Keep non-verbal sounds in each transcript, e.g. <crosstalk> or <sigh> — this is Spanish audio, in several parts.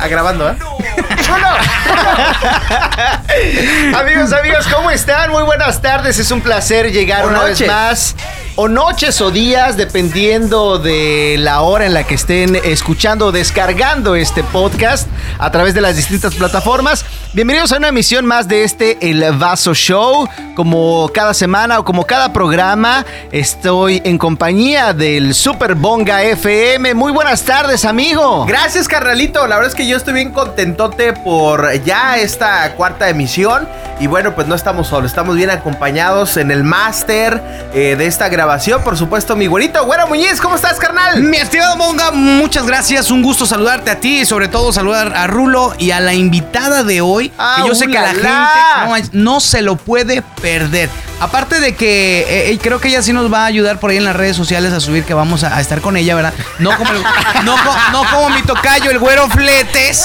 Ah, grabando, ¿eh? <laughs> amigos, amigos, ¿cómo están? Muy buenas tardes. Es un placer llegar una vez más. O noches o días, dependiendo de la hora en la que estén escuchando o descargando este podcast a través de las distintas plataformas. Bienvenidos a una emisión más de este El Vaso Show. Como cada semana o como cada programa, estoy en compañía del Super Bonga FM. Muy buenas tardes, amigo. Gracias, carnalito. La verdad es que yo estoy bien contentote por ya esta cuarta emisión. Y bueno, pues no estamos solos, estamos bien acompañados en el máster eh, de esta grabación. Por supuesto, mi güerito, güero Muñiz, ¿cómo estás, carnal? Mi estimado Monga, muchas gracias. Un gusto saludarte a ti y sobre todo saludar a Rulo y a la invitada de hoy. Ah, que yo sé que la ulala. gente no, no se lo puede perder. Aparte de que eh, eh, creo que ella sí nos va a ayudar por ahí en las redes sociales a subir que vamos a, a estar con ella, ¿verdad? No como, el- no, co- no como mi tocayo, el güero Fletes.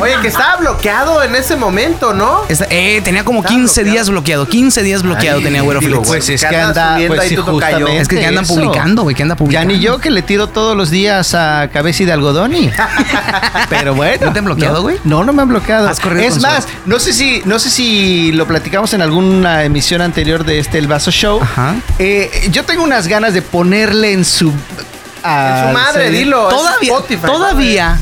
Oye, que estaba bloqueado en ese momento, ¿no? Eh, tenía como Está 15 bloqueado. días bloqueado. 15 días bloqueado Ay, tenía güero digo, Fletes. Pues es ¿Qué que andas anda, subiendo pues ahí sí, tu tocayo? justamente Es que andan eso. publicando, güey, que anda Ya publicando. ni yo que le tiro todos los días a cabeza y de algodón. <laughs> Pero bueno. ¿No te han bloqueado, güey? No, no me han bloqueado. Has corrido Es con más, no sé si, no sé si lo platicamos en alguna emisión anterior de este El Vaso Show. Ajá. Eh, yo tengo unas ganas de ponerle en su. En su madre, dilo. Todavía, Spotify. todavía.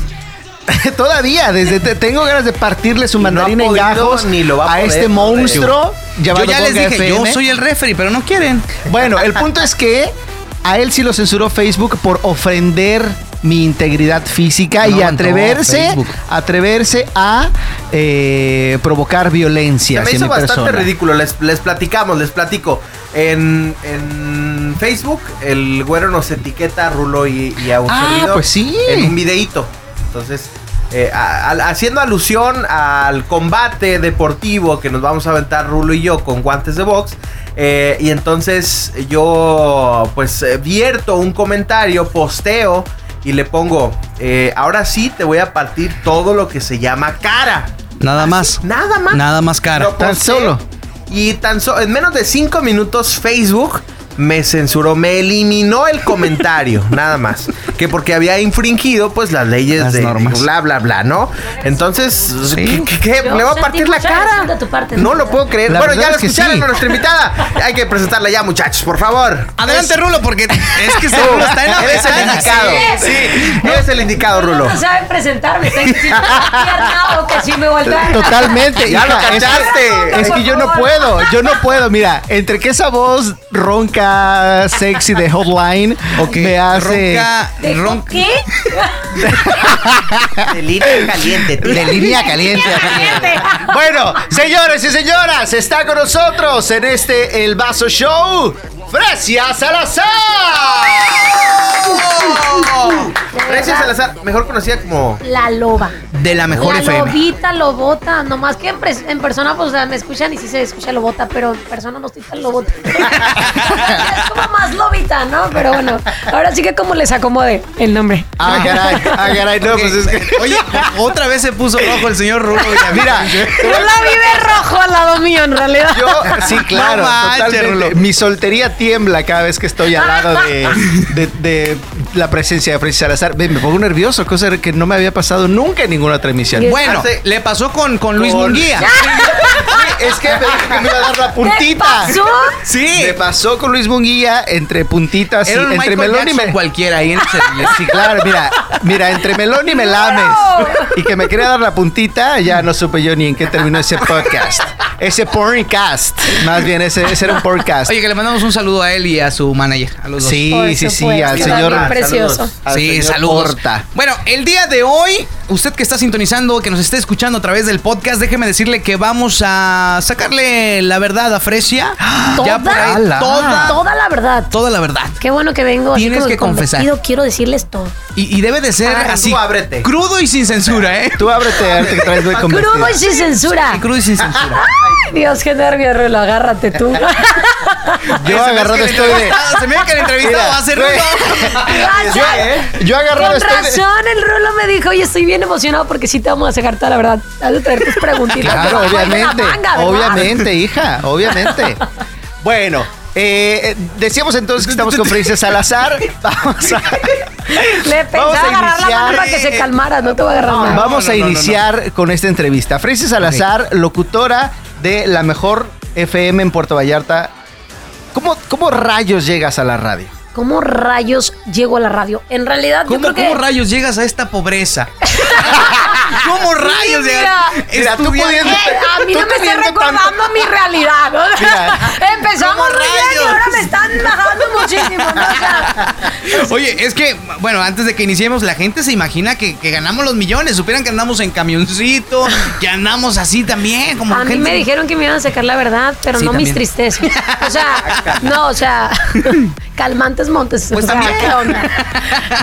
<laughs> Todavía, desde te- tengo ganas de partirle su no ha mandarín en gajos ni lo va a a poder, este no, monstruo Yo ya les dije, FM. yo soy el referee, pero no quieren. Bueno, el punto es que a él sí lo censuró Facebook por ofender mi integridad física No y atreverse, atreverse a eh, provocar Se violencia me hacia hizo mi bastante persona. ridículo. Les, les platicamos, les platico. En, en Facebook, el güero nos etiqueta a Rulo y, y a un Ah, servidor pues sí. En un videíto. Entonces, eh, a- a- haciendo alusión al combate deportivo que nos vamos a aventar Rulo y yo con guantes de box. eh, y entonces yo, pues, eh, vierto un comentario, posteo y le pongo: eh, Ahora sí te voy a partir todo lo que se llama cara. Nada más. Nada más. Nada más cara. Lo Tan solo. Y tan solo, en menos de cinco minutos, Facebook me censuró, me eliminó el comentario, <laughs> nada más. Que porque había infringido, pues, las leyes Las de normas. bla, bla, bla, ¿no? Entonces, Sí. ¿qué, qué- ¿Le va a partir la cara? parte, no ¿no? lo puedo creer. La bueno, ya lo es que escucharon sí. a nuestra invitada. <laughs> Hay que presentarla ya, muchachos, por favor. Adelante, Rulo, porque es que este Rulo está en la Eres el indicado. Sí, eres el indicado, Rulo. No saben presentarme, está o que si me. Totalmente. Ya lo hija, es cachaste. Es que yo no puedo, yo no puedo. Mira, entre que esa voz ronca, sexy de Hotline Ok, me hace Ronca, ¿De ronca. ¿Qué? <laughs> De línea caliente, tío. de línea caliente. Bueno, señores y señoras, está con nosotros en este El Vaso Show, Fresia Salazar. Precio Salazar, mejor conocida como. La loba. De la mejor la FM. lobita, lobota. Nomás que en, pres- en persona, pues o sea, me escuchan y sí se escucha lobota, pero en persona no estoy tan lobota. <laughs> es como más lobita, ¿no? Pero bueno, ahora sí que como les acomode el nombre. Ah, caray, ah, caray, no, pues es que. Oye, otra vez se puso rojo el señor Rulo. <laughs> Mira, Yo la vi de rojo al lado mío, en realidad. yo, sí, claro, No manches, totalmente. Mi soltería tiembla cada vez que estoy al lado de, <laughs> de- de la presencia de Fresia Salazar. Me pongo nervioso, cosa que no me había pasado nunca en ninguna transmisión. Bueno, Hace- le pasó con, con Luis Con- Munguía. <laughs> Es que me dijo que me iba a dar la ¿Qué puntita. pasó? Sí. Me pasó con Luis Munguía entre puntitas y Era un entre Michael melón y Jackson cualquiera ahí en ese <laughs> Sí, claro, mira, mira, entre melón y melames y que me quería dar la puntita, ya no supe yo ni en qué terminó ese podcast. Ese porncast. Más bien, ese, ese era un podcast. Oye, que le mandamos un saludo a él y a su manager, a los dos. Sí, sí, sí, supuesto, al señor. precioso. saludos. al Sí, señor saludos. Porta. Bueno, el día de hoy, usted que está sintonizando, que nos esté escuchando a través del podcast, déjeme decirle que vamos a sacarle la verdad a Fresia. <gasps> Ya por ahí, ¿Toda? toda, Toda la verdad. toda la verdad. Qué bueno que vengo. así Tienes como que confesar. Quiero decirles todo. Y, y debe de ser Ay, así, tú ábrete. crudo y sin censura, ¿eh? Tú ábrete, ahorita que traes muy Crudo y sin censura. Sí, crudo y sin censura. <laughs> Ay, Dios, qué nervio, Rulo. Agárrate tú. <laughs> Yo agarrado estoy de. Se me ve que el entrevistado Mira, va a ser rudo. <laughs> Yo, yo agarrado Con estoy de. razón, el Rulo me dijo, oye, estoy bien emocionado porque sí te vamos a sacar toda la verdad. Has de traer tus preguntitas. <laughs> Claro, obviamente. obviamente, hija, obviamente. <laughs> Bueno, eh, decíamos entonces que estamos con Felicia Salazar. <laughs> Vamos a. Le pensé Vamos a agarrar la iniciar. mano para que se calmara, no te voy a agarrar nada. Vamos no, a no, no, iniciar con esta entrevista. Francis Salazar, locutora de la mejor FM en Puerto Vallarta. ¿Cómo, ¿Cómo rayos llegas a la radio? ¿Cómo rayos llego a la radio? En realidad, yo ¿Cómo, creo que... cómo rayos llegas a esta pobreza? <laughs> <laughs> ¿Cómo rayos mira. Mira, tú pudiendo- Eh, a mí Tú no me está recordando tanto- mi realidad, ¿no? <laughs> Mira. <laughs> Empezamos ¿Cómo muy bien y ahora me están bajando muchísimo, ¿no? O sea, Oye, es que, bueno, antes de que iniciemos, la gente se imagina que, que ganamos los millones. Supieran que andamos en camioncito, que andamos así también, como a mí gente- me dijeron que me iban a sacar la verdad, pero Sí, no mis tristezas. O sea, no, o sea, calmantes montes. Pues o sea, también. ¿qué onda?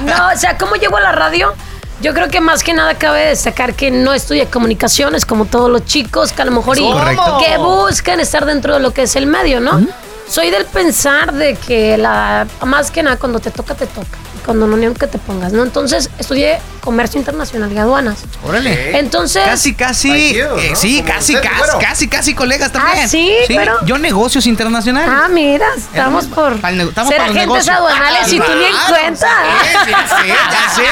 No, o sea, ¿cómo llego a la radio? Yo creo que más que nada cabe destacar que no estudié comunicaciones como todos los chicos que a lo mejor y que buscan estar dentro de lo que es el medio, ¿no? Soy del pensar de que la más que nada cuando te toca te toca, y cuando no ni aunque te pongas, ¿no? Entonces estudié comercio internacional y aduanas. Órale. Entonces, Casi, casi. Eh, sí, Como casi, usted, casi, bueno. casi, casi colegas también. Ah, ¿sí? Pero- Yo negocios internacionales. Ah, mira, estamos por para el nego- estamos ser para agentes aduanales y tú ni en cuenta. sí, ya sé.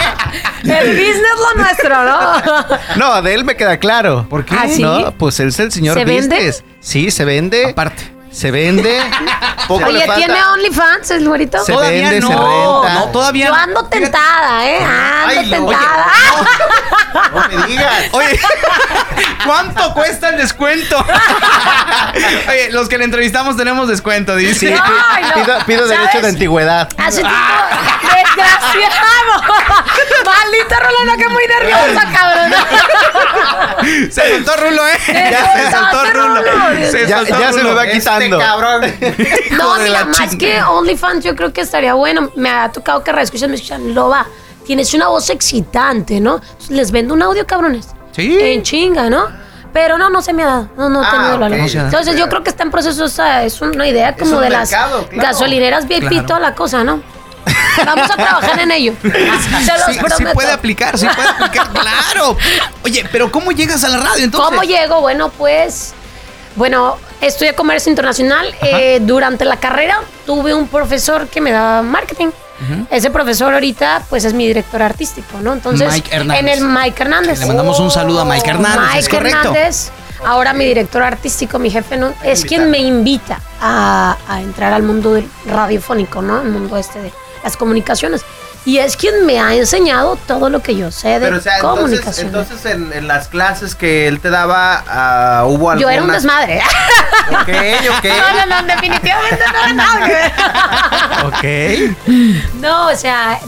<laughs> El business lo nuestro, ¿no? <laughs> No, de él me queda claro. ¿Por qué? ¿Ah, sí? No, pues él es el señor ¿Se vende? Business. Sí, se vende. Aparte. Se vende. <laughs> Poco le Oye, falta. ¿tiene OnlyFans el güerito? Se todavía vende, no, se renta. no, todavía Yo no. ando tentada, ¿eh? Ando Ay, no, tentada. No me digas. <laughs> Oye, ¿cuánto cuesta el descuento? <laughs> Oye, los que le entrevistamos tenemos descuento, dice. Sí, No, no. pido, pido derecho de antigüedad. Hace tiempo. ¡Desgraciado! Maldita Rolona, que muy nerviosa, cabrón. Se soltó Rulo, ¿eh? Ya se soltó Rulo. Se Ya- soltó ya se Rulo. me va quitando. Este cabrón. <laughs> <laughs> No, mira, la más chingada. que OnlyFans, yo creo que estaría bueno. Me ha tocado que reescuchan, me escuchan, Loba, tienes una voz excitante, ¿no? Les vendo un audio, cabrones. Sí. En chinga, ¿no? Pero no, no se me ha dado. No, no he Ah, tenido la ok. lana. No se ha dado. Entonces yo creo que está en proceso, o sea, es una idea como un de las claro. gasolineras VIP Claro. toda la cosa, ¿no? Vamos a trabajar en ello. <laughs> Se los Sí, sí puede aplicar, sí puede aplicar, claro. Oye, pero ¿cómo llegas a la radio entonces? ¿Cómo llego? Bueno, pues, bueno, estudié comercio internacional. Eh, durante la carrera tuve un profesor que me daba marketing. Ese profesor ahorita, pues, es mi director artístico, ¿no? Entonces, Mike Hernández. en el Mike Hernández. Le mandamos un saludo a Mike Hernández, Mike es correcto. Hernández, ahora mi director artístico, mi jefe, ¿no? es quien me invita a, a entrar al mundo del radiofónico, ¿no? El mundo este de las comunicaciones. Y es quien me ha enseñado todo lo que yo sé de Pero, o sea, entonces, comunicación. entonces en, en las clases que él te daba, ah, hubo alguna... yo era un desmadre. Ok, ok. <laughs> No, no, no, definitivamente no, no. Ok. No, o sea,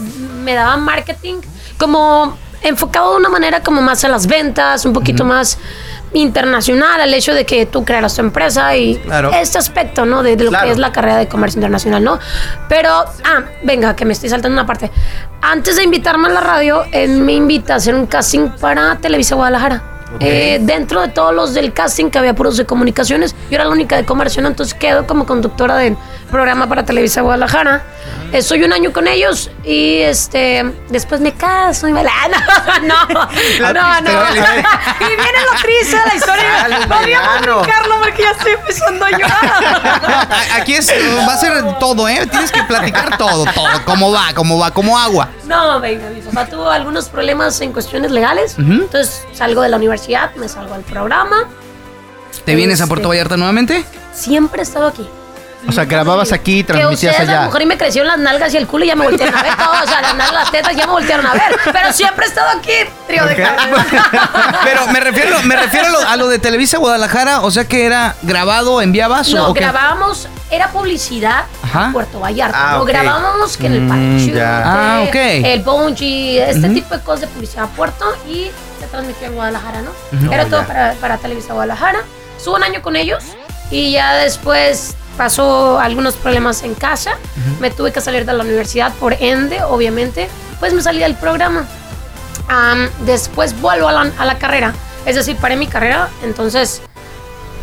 me daban marketing como enfocado de una manera como más a las ventas, un poquito más internacional, al hecho de que tú crearas tu empresa y Claro. este aspecto, ¿no? De, de lo Claro. que es la carrera de comercio internacional, ¿no? Pero, ah, venga, que me estoy saltando una parte. Antes de invitarme a la radio, él me invita a hacer un casting para Televisa Guadalajara. Eh, dentro de todos los del casting que había puros de comunicaciones, yo era la única de comercio, ¿no? Entonces quedo como conductora del programa para Televisa Guadalajara. Eh, soy un año con ellos y este después me caso y me la. <laughs> No, no, no, no. <laughs> y viene lo triste de la historia. Podríamos verano. brincarlo porque ya estoy empezando a llorar. <laughs> Aquí es, va a ser todo, ¿eh? Tienes que platicar todo, todo. ¿Cómo va? ¿Cómo va? ¿Cómo agua? No, venga, mi papá tuvo algunos problemas en cuestiones legales. Entonces salgo de la universidad, me salgo al programa. ¿Te vienes a Este. Puerto Vallarta nuevamente? Siempre he estado aquí. O sea, grababas aquí Que transmitías ustedes a lo allá. mejor y me crecieron las nalgas y el culo y ya me voltearon a ver todo. O sea, las nalgas, las tetas ya me voltearon a ver. Pero siempre he estado aquí, trío de carne. <laughs> Pero me refiero, me refiero a lo, a lo de Televisa Guadalajara, o sea que era grabado, enviabas No, o qué? grabábamos, era publicidad Ajá. en Puerto Vallarta. Ah, no grabábamos que en el Mm, parche, ya. Ah, ok. el bungee, este tipo de cosas de publicidad a Puerto y se transmitía en Guadalajara, ¿no? Era Oh, todo para, para Televisa Guadalajara. Estuve un año con ellos y ya después pasó algunos problemas en casa. Me tuve que salir de la universidad, por ende, obviamente, pues me salí del programa. Am, después vuelvo a la, a la carrera, es decir, paré mi carrera, entonces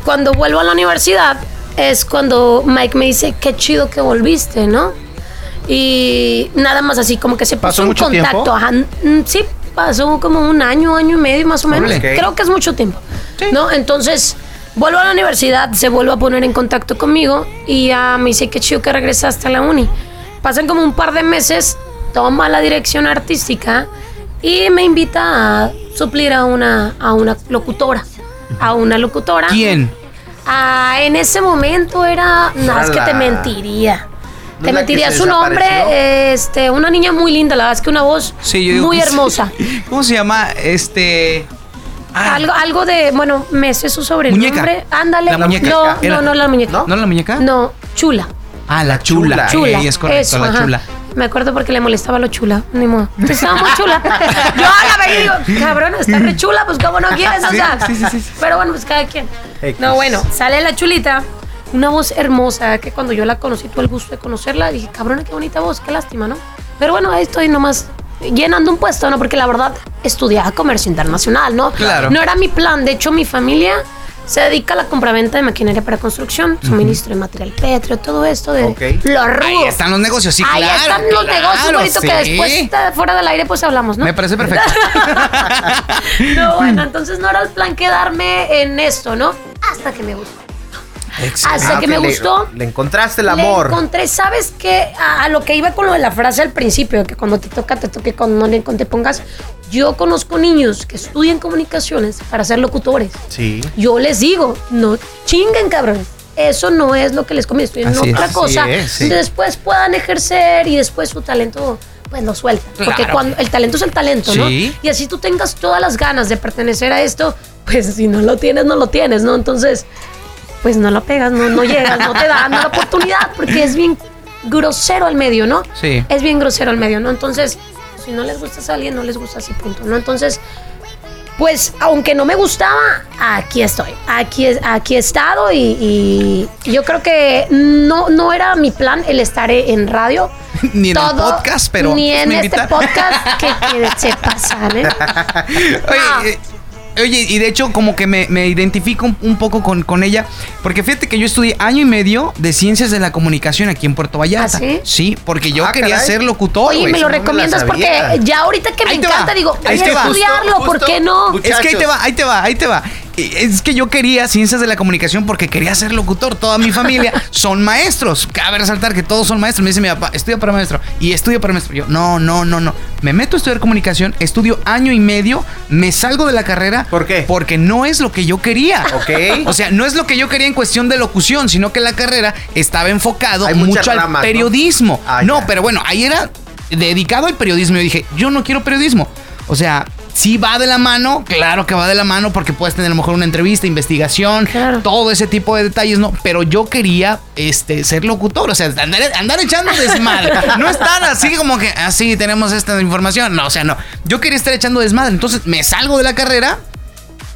cuando vuelvo a la universidad es cuando Mike me dice, qué chido que volviste, ¿no? Y nada más así, como que se ¿Pasó puso mucho contacto. tiempo? Ajá, sí, pasó como un año, año y medio más o menos. Órale. Ok. Creo que es mucho tiempo, ¿no? Entonces, vuelvo a la universidad, se vuelve a poner en contacto conmigo y ya me dice, qué chido que regresaste a la uni. Pasan como un par de meses toma la dirección artística y me invita a suplir a una, a una locutora. A una locutora. ¿Quién? Ah, en ese momento era. Era es que te mentiría. ¿No Te mentiría que su nombre, este, una niña muy linda, la verdad es que una voz Sí, yo muy que hermosa. ¿Cómo se llama? Este. Ah, Algo, algo de, bueno, me sé su sobrenombre. Muñeca. Ándale. La muñeca. No, Era- no, no la muñeca. ¿No? ¿No la muñeca? No, chula. Ah, la chula. Chula. Ey, es correcto, eso, la ajá. chula. Me acuerdo porque le molestaba lo chula. Ni modo. Estaba muy chula. <laughs> Yo la veía y digo, cabrón, está re chula, pues como no quieres, o Sí, sea. sí, sí, sí, sí. Pero bueno, pues cada quien. X. No, bueno, sale la chulita. Una voz hermosa que cuando yo la conocí, tuve el gusto de conocerla. Dije, cabrona, qué bonita voz, qué lástima, ¿no? Pero bueno, ahí estoy nomás llenando un puesto, ¿no? Porque la verdad estudiaba comercio internacional, ¿no? Claro. No era mi plan. De hecho, mi familia se dedica a la compraventa de maquinaria para construcción, suministro de material pétreo, todo esto de Ok. lo rudo. Ahí están los negocios, sí, Ahí claro. están los claro, negocios, bonito, que después está fuera del aire pues hablamos, ¿no? Me parece perfecto. <laughs> no, bueno, <laughs> entonces no era el plan quedarme en esto, ¿no? Hasta que me gustó. Hasta Ah, que me le- gustó. Le, encontraste el Le amor. encontré, ¿sabes qué? A, a lo que iba con lo de la frase al principio, que cuando te toca, te toque, cuando no le te pongas. Yo conozco niños que estudian comunicaciones para ser locutores. Sí. Yo les digo, no chinguen, cabrón. Eso no es lo que les conviene. Estudian es. otra Así cosa. es, sí. después puedan ejercer y después su talento, pues lo sueltan. Porque Claro. cuando el talento es el talento, ¿no? Sí. Y así tú tengas todas las ganas de pertenecer a esto, pues si no lo tienes, no lo tienes, ¿no? Entonces, pues no lo pegas, no, no llegas, no te dan la oportunidad, porque es bien grosero al medio, ¿no? Sí. Es bien grosero al medio, ¿no? Entonces, si no les gusta a alguien, no les gusta así, punto, ¿no? Entonces, pues, aunque no me gustaba, aquí estoy. Aquí, es- aquí he estado y, y yo creo que no, no era mi plan el estar en radio. <laughs> Ni en el podcast, pero Ni pues, en este podcast que, que se pasan, <laughs> ¿eh? Oye, oye, y de hecho como que me, me identifico un, un poco con, con ella, porque fíjate que yo estudié año y medio de ciencias de la comunicación aquí en Puerto Vallarta. ¿Ah, sí? porque yo Ah, quería caray. ser locutor, Oye, me lo no me la recomiendas porque ya ahorita que me Ahí encanta, va. digo, voy a estudiarlo, ¿por qué no? Es que ahí te va, ahí te va, ahí te va. Es que yo quería ciencias de la comunicación porque quería ser locutor. Toda mi familia <laughs> son maestros. Cabe resaltar que todos son maestros. Me dice mi papá, estudia para maestro. Y estudia para maestro. Yo, no, no, no, no. Me meto a estudiar comunicación, estudio año y medio, me salgo de la carrera. ¿Por qué? Porque no es lo que yo quería. Ok. O sea, no es lo que yo quería en cuestión de locución, sino que la carrera estaba enfocado Hay mucho al periodismo. Ah, no, pero bueno, ahí era dedicado al periodismo. Yo dije, yo no quiero periodismo. O sea, sí va de la mano, claro que va de la mano porque puedes tener a lo mejor una entrevista, investigación, Claro. todo ese tipo de detalles, ¿no? Pero yo quería este, ser locutor, o sea, andar, andar echando desmadre. No estar así como que, así tenemos esta información. No, o sea, no. Yo quería estar echando desmadre. Entonces me salgo de la carrera.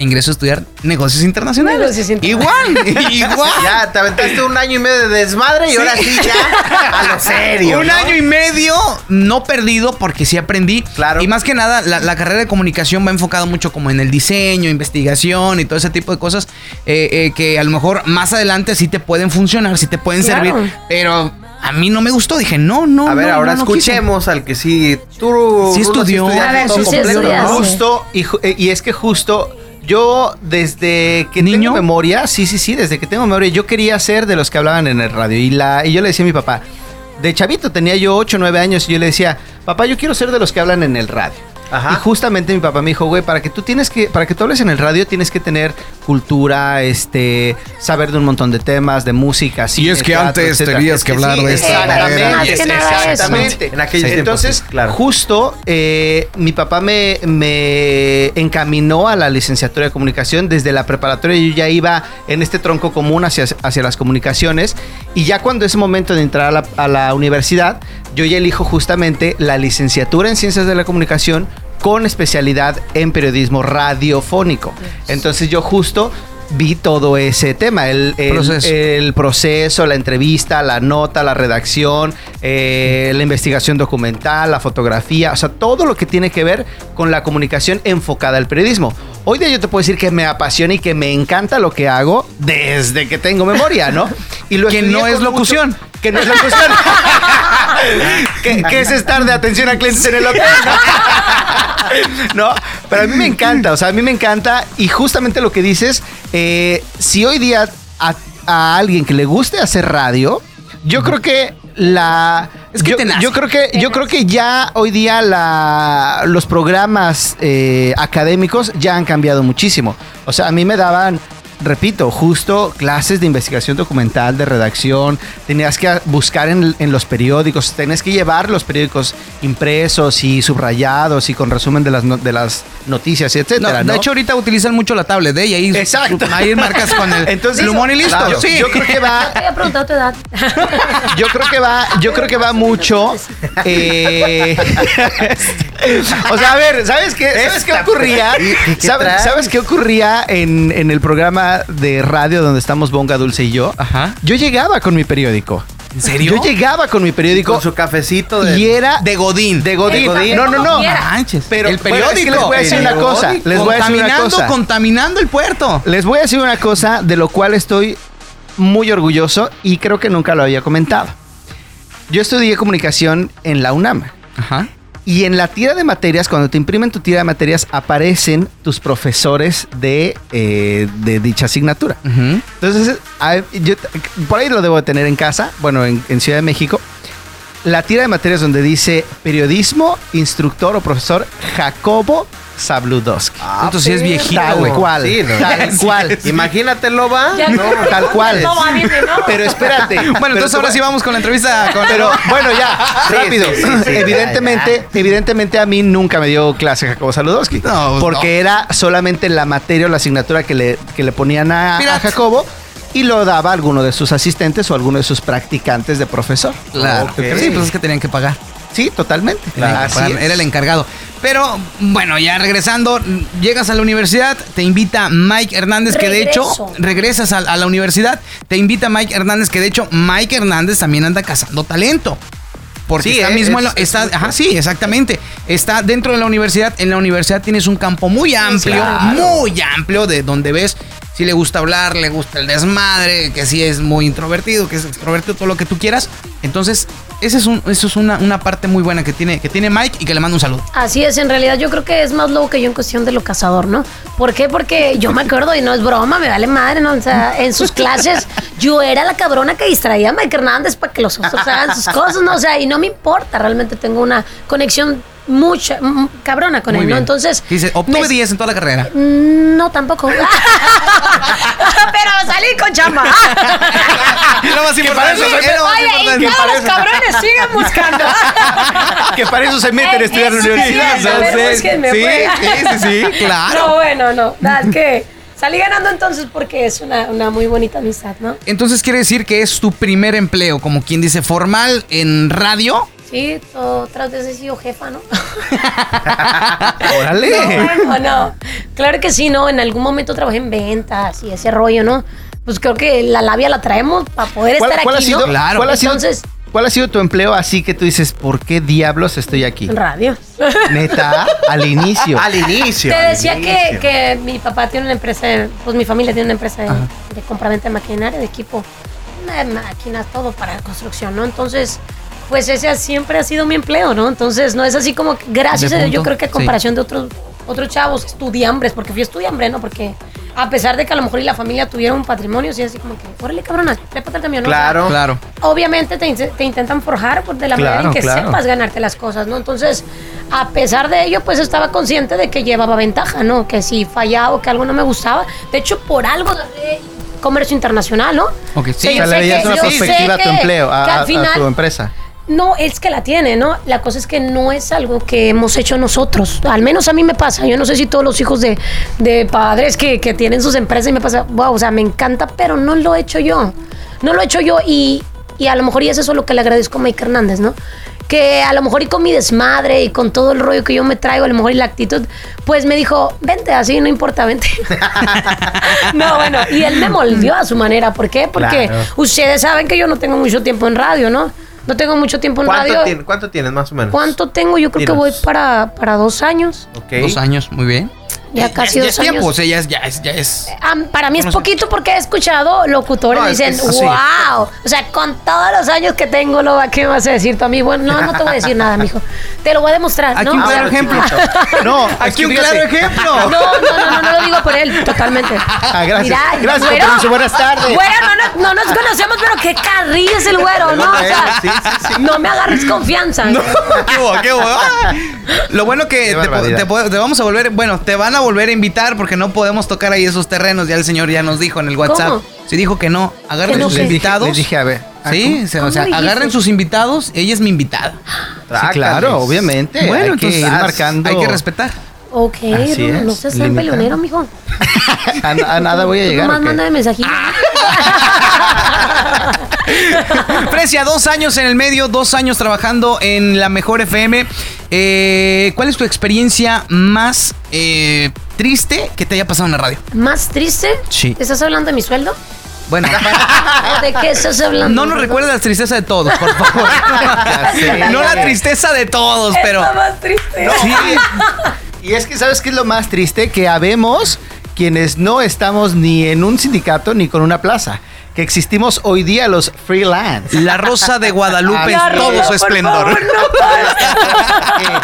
Ingreso a estudiar negocios internacionales. Negocios internacionales. Igual, <laughs> igual. Ya, te aventaste un año y medio de desmadre y ahora sí ya a lo serio. Un ¿no? año y medio no perdido porque sí aprendí. Claro. Y más que nada, la, la carrera de comunicación va enfocado mucho como en el diseño, investigación y todo ese tipo de cosas eh, eh, que a lo mejor más adelante sí te pueden funcionar, sí te pueden Claro. servir. Pero a mí no me gustó. Dije, no, no. A ver, no, ahora no, no quise. escuchemos al que sí. Tú, Sí estudió. sí. ¿no? Justo, y, eh, y es que justo yo desde que ¿Niño? tengo memoria, sí, sí, sí, desde que tengo memoria, yo quería ser de los que hablaban en el radio. Y, la, y yo le decía a mi papá, de chavito tenía yo 8 o 9 años y yo le decía, papá, yo quiero ser de los que hablan en el radio. Ajá. Y justamente mi papá me dijo, güey, para que tú tienes que, para que tú hables en el radio tienes que tener cultura, este, saber de un montón de temas, de música, Y es que antes tenías que hablar de esta manera. Más Exactamente, que nada eso. exactamente. En aquellos tiempos, Entonces, sí, claro. justo eh, mi papá me, me encaminó a la licenciatura de comunicación. Desde la preparatoria yo ya iba en este tronco común hacia, hacia las comunicaciones. Y ya cuando es momento de entrar a la, a la universidad, yo ya elijo justamente la licenciatura en ciencias de la comunicación con especialidad en periodismo radiofónico. Entonces yo justo vi todo ese tema, el, el- Proceso. el proceso, la entrevista, la nota, la redacción, eh, la investigación documental, la fotografía, o sea, todo lo que tiene que ver con la comunicación enfocada al periodismo. Hoy día yo te puedo decir que me apasiona y que me encanta lo que hago desde que tengo memoria, ¿no? <laughs> Y lo Que no es locución. mucho- que no es locución. <laughs> que, que es estar de atención a clientes en el hotel. <laughs> ¿no? Pero a mí me encanta, o sea, a mí me encanta y justamente lo que dices, eh, si hoy día a, a alguien que le guste hacer radio, yo creo que la Es que yo creo que yo creo que ya hoy día la, los programas eh, académicos ya han cambiado muchísimo. O sea, a mí me daban repito, justo clases de investigación documental, de redacción, tenías que buscar en, en los periódicos, tenías que llevar los periódicos impresos y subrayados y con resumen de las, no- de las noticias, No, etcétera, de ¿no? hecho, ahorita utilizan mucho la tablet, ¿eh? Y ahí, Exacto. ahí marcas con el <laughs> Entonces, plumón y listo. claro, sí. yo creo que va Te <laughs> había preguntado tu edad. <laughs> yo creo que va, yo creo que va mucho. eh, o sea, a ver, ¿sabes qué? ¿Sabes qué ocurría? ¿Qué- qué- qué ¿Sabes, sabes qué ocurría en, en el programa de radio donde estamos Bonga Dulce y yo? Ajá. Yo llegaba con mi periódico. ¿En serio? Yo llegaba con mi periódico Con su cafecito de... y era De Godín. de Godín. De Godín. No, no, no. Manches. Pero el bueno, es que periódico. les voy a decir una cosa. periódico. Les voy a decir una contaminando, cosa. contaminando el puerto. Les voy a decir una cosa de lo cual estoy muy orgulloso y creo que nunca lo había comentado. Yo estudié comunicación en la UNAM Ajá. Y en la tira de materias, cuando te imprimen tu tira de materias, aparecen tus profesores de, eh, de dicha asignatura. Entonces, yo- por ahí lo debo de tener en casa, bueno, en, en Ciudad de México. La tira de materias donde dice periodismo, instructor o profesor Jacobo Zabludowski. Ah, Entonces sí es viejito, Tal cual, Sí, ¿no? tal cual. <laughs> Imagínatelo, va. Ya No, no, tal cual. No. Pero espérate. Bueno, pero entonces ahora sí vamos con la entrevista. Con Pero bueno, ya, Sí, rápido. sí, sí, sí, evidentemente, evidentemente a mí nunca me dio clase Jacobo Saludowski. No, pues porque era solamente la materia o la asignatura que le, que le ponían a, a Jacobo y lo daba alguno de sus asistentes o alguno de sus practicantes de profesor. Claro. Sí, pues es que tenían que pagar. Sí, totalmente. Así. Era el encargado. Pero bueno, ya regresando, llegas a la universidad, te invita Mike Hernández, que de hecho regresas a, a la universidad, te invita Mike Hernández, que de hecho Mike Hernández también anda cazando talento. Porque Sí, está eh, mismo en la- es- está, ajá, sí, exactamente. Está dentro de la universidad. En la universidad tienes un campo muy amplio, claro. muy amplio, de donde ves si le gusta hablar, le gusta el desmadre, que si es muy introvertido, que es extrovertido, todo lo que tú quieras. Entonces, ese es un, eso es una, una parte muy buena que tiene, que tiene Mike y que le mando un saludo. Así es, en realidad yo creo que es más lobo que yo en cuestión de lo cazador, ¿no? ¿Por qué? Porque yo me acuerdo, y no es broma, me vale madre, ¿no? O sea, en sus clases yo era la cabrona que distraía a Mike Hernández para que los otros hagan sus cosas, ¿no? O sea, y no me importa, realmente tengo una conexión mucha, mm, cabrona con Muy él, ¿no? bien. Entonces... Dice, obtuve me- 10 en toda la carrera. Mm, No, tampoco. <laughs> Pero salí con chamba. <laughs> Lo más Que para eso importante, se- es y importante. todos los cabrones siguen buscando. <laughs> que para eso se meten a estudiar en la Eh, universidad. sí, sé. búsquenme, Sí, pues. sí, sí, sí, claro. No, bueno, no. Nada, es que salí ganando entonces porque es una, una muy bonita amistad, ¿no? Entonces quiere decir que es tu primer empleo, como quien dice, formal en radio. Sí, otras veces he sido jefa, ¿no? <laughs> Órale. No, bueno, no. Claro que sí, ¿no? En algún momento trabajé en ventas y ese rollo, ¿no? Pues creo que la labia la traemos para poder ¿Cuál, estar cuál aquí, ha sido, ¿no? Claro. cuál ha sido- Entonces, cuál ha sido tu empleo así que tú dices, ¿por qué diablos estoy aquí? en radio. Neta, al <laughs> inicio. Al inicio. Te decía que, inicio. que mi papá tiene una empresa, de- pues mi familia tiene una empresa de, de compraventa de maquinaria, de equipo, de máquinas, todo para construcción, ¿no? Entonces, pues ese siempre ha sido mi empleo, ¿no? Entonces, no es así como, que, gracias De a Dios, yo creo que a sí. comparación de otros, otros chavos estudiambres, porque fui estudiambre, ¿no? Porque a pesar de que a lo mejor y la familia tuviera un patrimonio, sí, así como que, órale, cabrona, trépate al camión, ¿no? O sea, Claro. Claro. obviamente te, in- te intentan forjar por- de la manera en que claro. sepas ganarte las cosas, ¿no? Entonces, a pesar de ello, pues estaba consciente de que llevaba ventaja, ¿no? Que si fallaba o que algo no me gustaba, de hecho, por algo agarré comercio internacional, ¿no? Ok, sí. O sea, O yo sea, sé le veías una perspectiva a tu empleo, a, que al a- a final- tu empresa. No, es que la tiene, ¿no? La cosa es que no es algo que hemos hecho nosotros. Al menos a mí me pasa. Yo no sé si todos los hijos de, de padres que, que tienen sus empresas y me pasa, wow, o sea, me encanta, pero no lo he hecho yo. No lo he hecho yo y, y a lo mejor y es eso lo que le agradezco a Mike Hernández, ¿no? Que a lo mejor y con mi desmadre y con todo el rollo que yo me traigo, a lo mejor y la actitud, pues me dijo, vente así, no importa, vente. <laughs> no, bueno, y él me moldeó a su manera. ¿Por qué? Porque Claro. ustedes saben que yo no tengo mucho tiempo en radio, ¿no? No tengo mucho tiempo en ¿Cuánto, radio. ¿Cuánto tienes más o menos? ¿Cuánto tengo? Yo creo que voy para, para dos años. Ok. Dos años, muy bien. Ya casi ya dos es tiempo, años. o sea, ya es, ya es, ya es. Am- para mí es poquito porque he escuchado locutores No, es dicen, es así. wow. O sea, con todos los años que tengo, lo ¿qué me vas a decir tú a mí? Bueno, no, no te voy a decir nada, mijo. Te lo voy a demostrar. Aquí ¿no? un claro ejemplo. No, Aquí un claro ejemplo. No, no, no, no, no lo digo por él, totalmente. Ah, gracias. Mira, Gracias, güero, permiso, buenas tardes. Güero, no, nos- no nos conocemos, pero qué carrilla es el güero, ¿no? O sea, Sí, sí, sí. no me agarres confianza. <laughs> qué qué Ah. Lo bueno que Qué te, te vamos a volver, bueno, te van a volver a invitar porque no podemos tocar ahí esos terrenos. Ya el señor ya nos dijo en el WhatsApp. ¿Cómo? Sí dijo que no. Agarren Que no sus qué? Les dije, invitados. les dije, a ver. ah, Sí, o ¿Cómo sea, agarren sus invitados. Ella es mi invitada. Sí, claro, obviamente. Bueno, hay que entonces ir haz- marcando. Hay que respetar. Ok, Así no, seas tan peleonero, mijo. <laughs> a, a nada voy a llegar. manda de mensajito. <laughs> <laughs> Precia, dos años en el medio, dos años trabajando en la mejor FM. Eh, ¿Cuál es tu experiencia más eh, triste que te haya pasado en la radio? ¿Más triste? Sí. ¿Te estás hablando de mi sueldo? Bueno, ¿O <laughs> de qué estás hablando? no nos recuerdes la tristeza de todos, por favor. <laughs> Ya sé. no la tristeza de todos, pero. Es más triste. Sí. Y es que, ¿sabes qué es lo más triste? Que habemos quienes no estamos ni en un sindicato ni con una plaza. Que existimos hoy día los freelance. La rosa de Guadalupe en todo su esplendor. favor, no.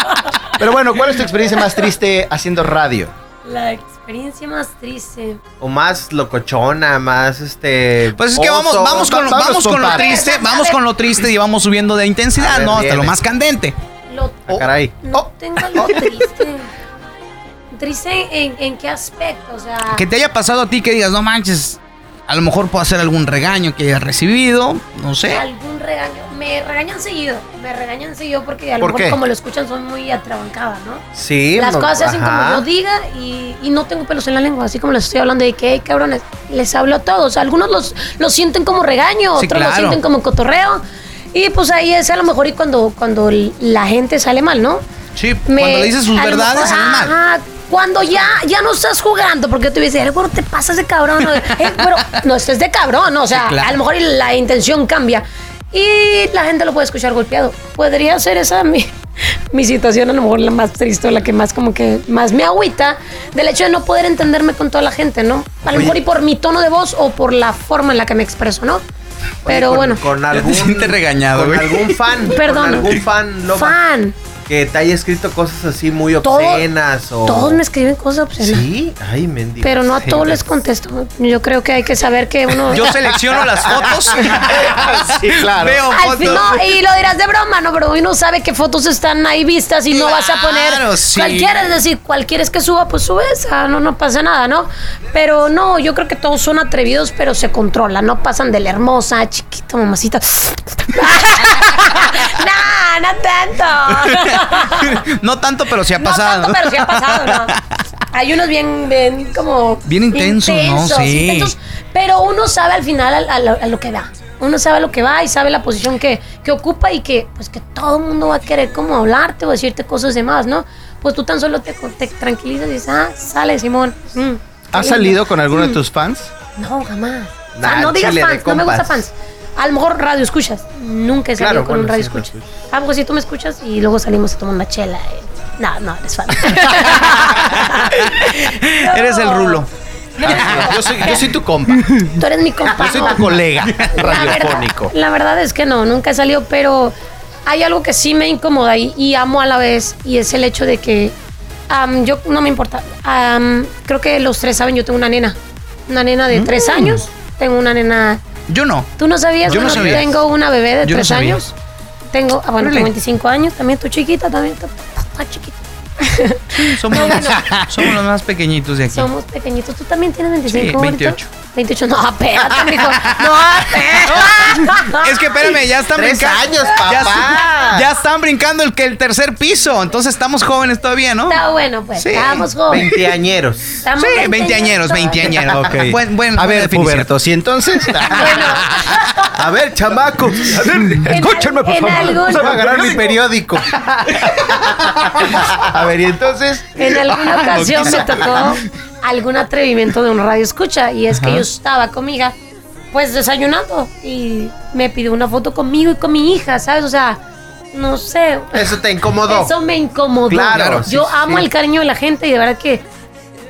<laughs> Pero bueno, ¿cuál es tu experiencia más triste haciendo radio? La experiencia más triste. O más locochona, más este. Pues es que vamos, vamos con, lo- Vamos vamos con lo triste, vamos con lo triste y vamos subiendo de intensidad, ver, ¿no? Hasta lo más candente. Lo, Ah, caray. no Oh. tengo algo triste. ¿Triste en, en qué aspecto? O sea, Que te haya pasado a ti que digas, no manches, a lo mejor puedo hacer algún regaño que hayas recibido, no sé. algún regaño. Me regañan seguido. Me regañan seguido porque a lo ¿Por mejor qué? como lo escuchan son muy atrabancadas, ¿no? Sí. Las no- cosas se hacen como yo diga y, y no tengo pelos en la lengua, así como les estoy hablando de que, "Hey, cabrones, les hablo a todos. Algunos los, los sienten como regaño, Sí, otros claro. sienten como cotorreo. Y pues ahí es a lo mejor y cuando, cuando la gente sale mal, ¿no? Sí, Me- cuando le dices sus lo verdades, mejor, salen mal. ajá, Cuando ya, ya no estás jugando, porque tú dices, bueno, te pasas de cabrón. o, <laughs> "Eh, pero no estés de cabrón, ¿no? o sea, Sí, claro. a lo mejor la intención cambia. Y la gente lo puede escuchar golpeado. Podría ser esa mi, <laughs> mi situación, a lo mejor la más triste, o la que más como que más me agüita, del hecho de no poder entenderme con toda la gente, ¿no? A lo mejor y por mi tono de voz o por la forma en la que me expreso, ¿no? Pero Oye, con- bueno, Con algún. siente regañado, Con güey. algún fan. Perdón. <laughs> Con algún fan, Loma, fan. Que te haya escrito cosas así muy Todo- obscenas o. Todos me escriben cosas obscenas. Sí. Ay, mendigo. Pero no a todos les contesto. Yo creo que hay que saber que uno. Yo selecciono las fotos. <laughs> Sí, claro. Veo Al fin, fotos. no, y lo dirás de broma, no, pero uno sabe qué fotos están ahí vistas y no vas a poner Claro, sí. cualquiera, es decir, cualquiera es que suba, pues sube esa, no, no pasa nada, ¿no? Pero no, yo creo que todos son atrevidos, pero se controlan, no pasan de la hermosa, chiquita, mamacita. <laughs> <laughs> no, no tanto. <laughs> No tanto, pero sí ha No pasado. tanto, pero sí ha pasado, ¿no? <laughs> Hay unos bien, bien como... Bien intensos, ¿no? Sí. pero uno sabe al final a, a lo, a lo que va. Uno sabe a lo que va y sabe la posición que, que ocupa y que pues que todo el mundo va a querer como hablarte o decirte cosas de más, ¿no? Pues tú tan solo te, te tranquilizas y dices, ah, sale Simón. Mm, ¿Has salido con alguno de Mm. tus fans? No, jamás. Nah, Ah, no digas fans, no me gusta fans. A lo mejor radio escuchas. Nunca he salido Claro, con un radio sí, escucha. radio Ah, pues si tú me escuchas y luego salimos a tomar una chela. eh. No, no, eres fan. <laughs> Eres el rulo. Yo soy, yo soy tu compa. Tú eres mi compa. Yo soy tu colega La radiofónico. verdad, la verdad es que no, nunca he salido, pero hay algo que sí me incomoda y, y amo a la vez y es el hecho de que yo no me importa. Creo que los tres saben, yo tengo una nena. Una nena de Mm. tres años. Tengo una nena. Yo no. ¿Tú no sabías? Yo no sabía. Tengo una bebé de Yo no tres sabía. años. Tengo, ah, bueno, Órale. tengo 25 años. También tú chiquita, también. Está, está chiquita. Somos, No, <laughs> bueno. somos los más pequeñitos de aquí. Somos pequeñitos. ¿Tú también tienes 25 Sí, ahorita? 28. 28. No, espérate, mijo. <laughs> No, espérate. Es que espérame, ya están Tres brincando. años, Ya, papá. ya están brincando el que el tercer piso. Entonces estamos jóvenes todavía, ¿no? Está bueno, pues. Sí. Estamos jóvenes. Veinteañeros. Estamos Sí, 20 años, 20 años. Ok. <laughs> Buen, buen, A ver, definición. Puberto, ¿y entonces? Bueno, <laughs> A ver, chamacos. Escúchenme, por favor. algún- Vamos a agarrar mi periódico. A ver, ¿y entonces? en alguna ocasión me tocó algún atrevimiento de un radio escucha y es que yo estaba con mi hija, pues desayunando y me pidió una foto conmigo y con mi hija, ¿sabes? O sea, no sé. Eso te incomodó. Eso me incomodó. Claro, Yo sí, amo sí. el cariño de la gente y de verdad que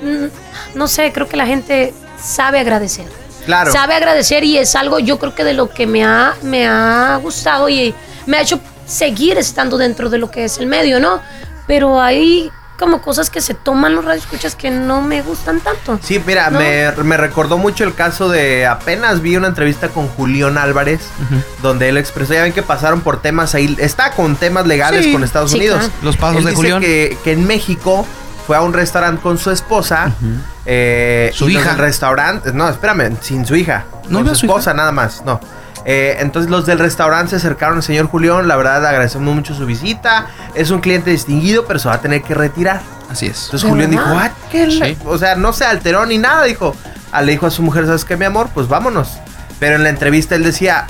mm, no sé, creo que la gente sabe agradecer. Claro. Sabe agradecer y es algo yo creo que de lo que me ha, me ha gustado y me ha hecho seguir estando dentro de lo que es el medio, ¿no? Pero hay como cosas que se toman los radioescuchas que no me gustan tanto. Sí, mira, ¿No? me, me recordó mucho el caso de apenas vi una entrevista con Julián Álvarez, donde él expresó, ya ven que pasaron por temas ahí, está con temas legales Sí, con Estados sí, Unidos. claro. Los pasos Él de dice Julián. Que, que en México fue a un restaurante con su esposa. eh, Su hija. del restaurante, no, espérame, sin su hija. No, con su hija. esposa nada más, no. Eh, entonces los del restaurante se acercaron al señor Julián, la verdad agradecemos mucho su visita, es un cliente distinguido, pero se va a tener que retirar. Así es. Entonces ¿De Julián dijo? "What? ¿Qué le-?" Sí. O sea, no se alteró ni nada, dijo. Ah, Le dijo a su mujer, ¿sabes qué, mi amor? Pues vámonos. Pero en la entrevista él decía,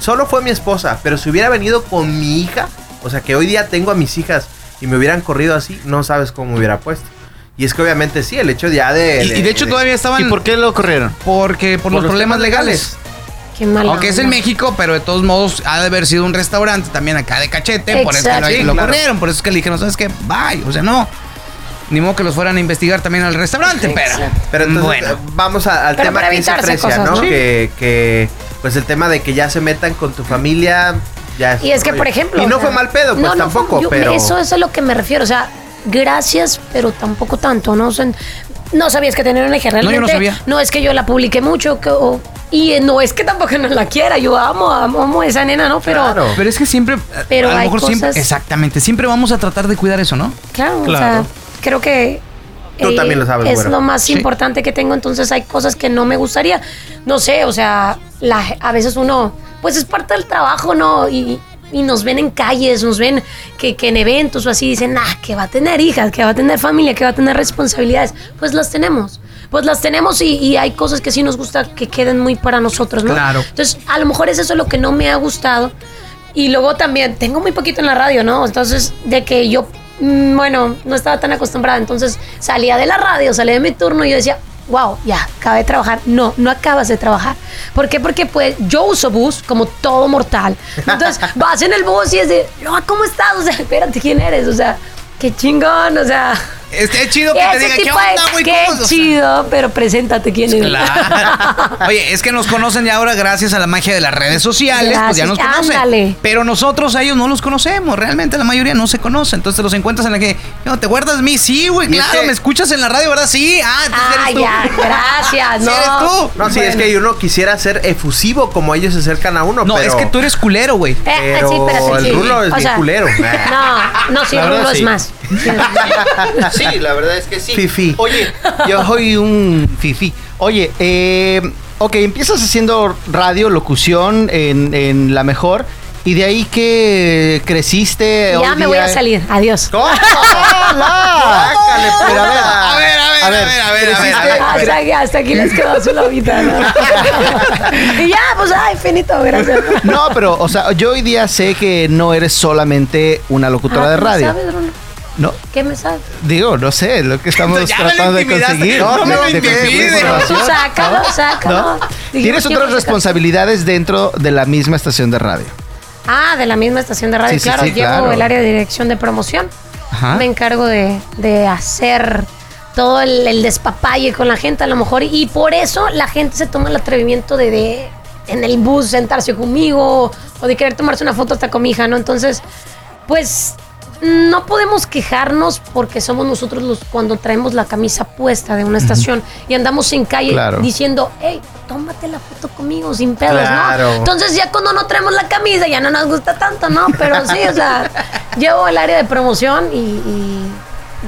solo fue mi esposa, pero si hubiera venido con mi hija, o sea, que hoy día tengo a mis hijas y me hubieran corrido así, no sabes cómo me hubiera puesto. Y es que obviamente sí, el hecho ya de... Y, y de hecho todavía estaban ¿Y por qué lo corrieron? porque por, los, problemas legales. Qué mala Aunque es en. México, pero de todos modos ha de haber sido un restaurante también acá de cachete, por eso es que lo. Sí, lo claro. corrieron, por eso es que le dijeron, ¿sabes qué? Bye, o sea, no. Ni modo que los fueran a investigar también al restaurante, pero Exacto. Pero entonces bueno. eh, vamos a- al Pero tema para que evitarse Fresia, cosas, ¿no? ¿no? Que, que, pues el tema de que ya se metan con tu familia, ya Y es que, por ejemplo. Y no o sea, fue mal pedo, pues no, no fue- tampoco, yo- pero... Eso es a lo que me refiero. O sea, gracias, pero tampoco tanto, ¿no? O sea, no sabías que tenía una hija. yo no Realmente, sabía. no es que yo la publiqué mucho. que- o- y eh, no es que tampoco no la quiera. Yo amo, amo, amo a esa nena, ¿no? Pero. Claro. Pero es que siempre, Pero a lo hay mejor siempre, cosas- exactamente, siempre vamos a tratar de cuidar eso, ¿no? Claro, Claro. o sea, creo que eh, Tú también lo sabes, es lo más Sí. importante que tengo, entonces hay cosas que no me gustaría. No sé, o sea, la, a veces uno, pues es parte del trabajo, ¿no? Y, y nos ven en calles, nos ven que, que en eventos o así dicen, ah, que va a tener hijas, que va a tener familia, que va a tener responsabilidades. Pues las tenemos. Pues las tenemos y, y hay cosas que sí nos gusta que queden muy para nosotros, ¿no? Claro. Entonces, a lo mejor es eso lo que no me ha gustado. Y luego también, tengo muy poquito en la radio, ¿no? Entonces, de que yo, mm, bueno, no estaba tan acostumbrada. Entonces, salía de la radio, salía de mi turno y yo decía, wow, ya, acabé de trabajar. No, no acabas de trabajar. ¿Por qué? Porque pues yo uso bus como todo mortal. Entonces, <laughs> vas en el bus y es de, "Ah, ¿cómo estás? O sea, espérate, ¿quién eres? O sea, qué chingón, o sea... Este, es chido que te diga, ¿qué onda, güey? Qué ¿Cómo?" O sea, chido, pero preséntate quién eres. Claro. Oye, es que nos conocen ya ahora gracias a la magia de las redes sociales, pues ya nos conocen. ándale. Pero nosotros a ellos no los conocemos, realmente la mayoría no se conoce. Entonces los encuentras en la que, no, ¿te guardas de mí? Sí, güey, es claro, me escuchas en la radio, ¿verdad? Sí, ah, entonces Ah, eres tú. ya, gracias. <laughs> Sí, No, eres tú. No, sí, es que uno quisiera ser efusivo como ellos se acercan a uno, No, pero... es que tú eres culero, güey. Eh, Pero sí, pero sí, el sí. rulo es O sea, culero. No, no, sí, La el verdad, rulo sí. es más. <laughs> Sí, la verdad es que sí. Fifi. Oye, yo soy un fifi. Oye, eh, ok, empiezas haciendo radio, locución en, en La Mejor. Y de ahí que creciste. Ya me voy a salir. Adiós. ¿Cómo? <laughs> ¡Hola! <laughs> Pero a ver, A ver, a ver, a ver, a ver, a ver. a ver. creciste- Hasta aquí, hasta aquí les quedó su lobita, ¿no? y ya, pues, ay, finito, gracias. No, pero, o sea, yo hoy día sé que no eres solamente una locutora Ah, de ¿qué me radio. sabes, Bruno? No, ¿Qué me sabes? digo, no sé, lo que estamos Ya me tratando de conseguir. No, me intimides. información. Tú sácalo, ¿No? sácalo. ¿No? Tienes otras responsabilidades dentro de la misma estación de radio. Ah, de la misma estación de radio, Sí, sí, claro. sí, Llevo claro. el área de dirección de promoción. Ajá. Me encargo de, de hacer todo el, el despapalle con la gente, a lo mejor. Y por eso la gente se toma el atrevimiento de, de en el bus sentarse conmigo o de querer tomarse una foto hasta con mi hija, ¿no? Entonces, pues no podemos quejarnos porque somos nosotros los cuando traemos la camisa puesta de una estación y andamos en calle Claro. diciendo, hey, tómate la foto conmigo sin pedos, Claro. ¿no? Entonces ya cuando no traemos la camisa ya no nos gusta tanto, ¿no? Pero sí, o sea, <laughs> llevo el área de promoción y, y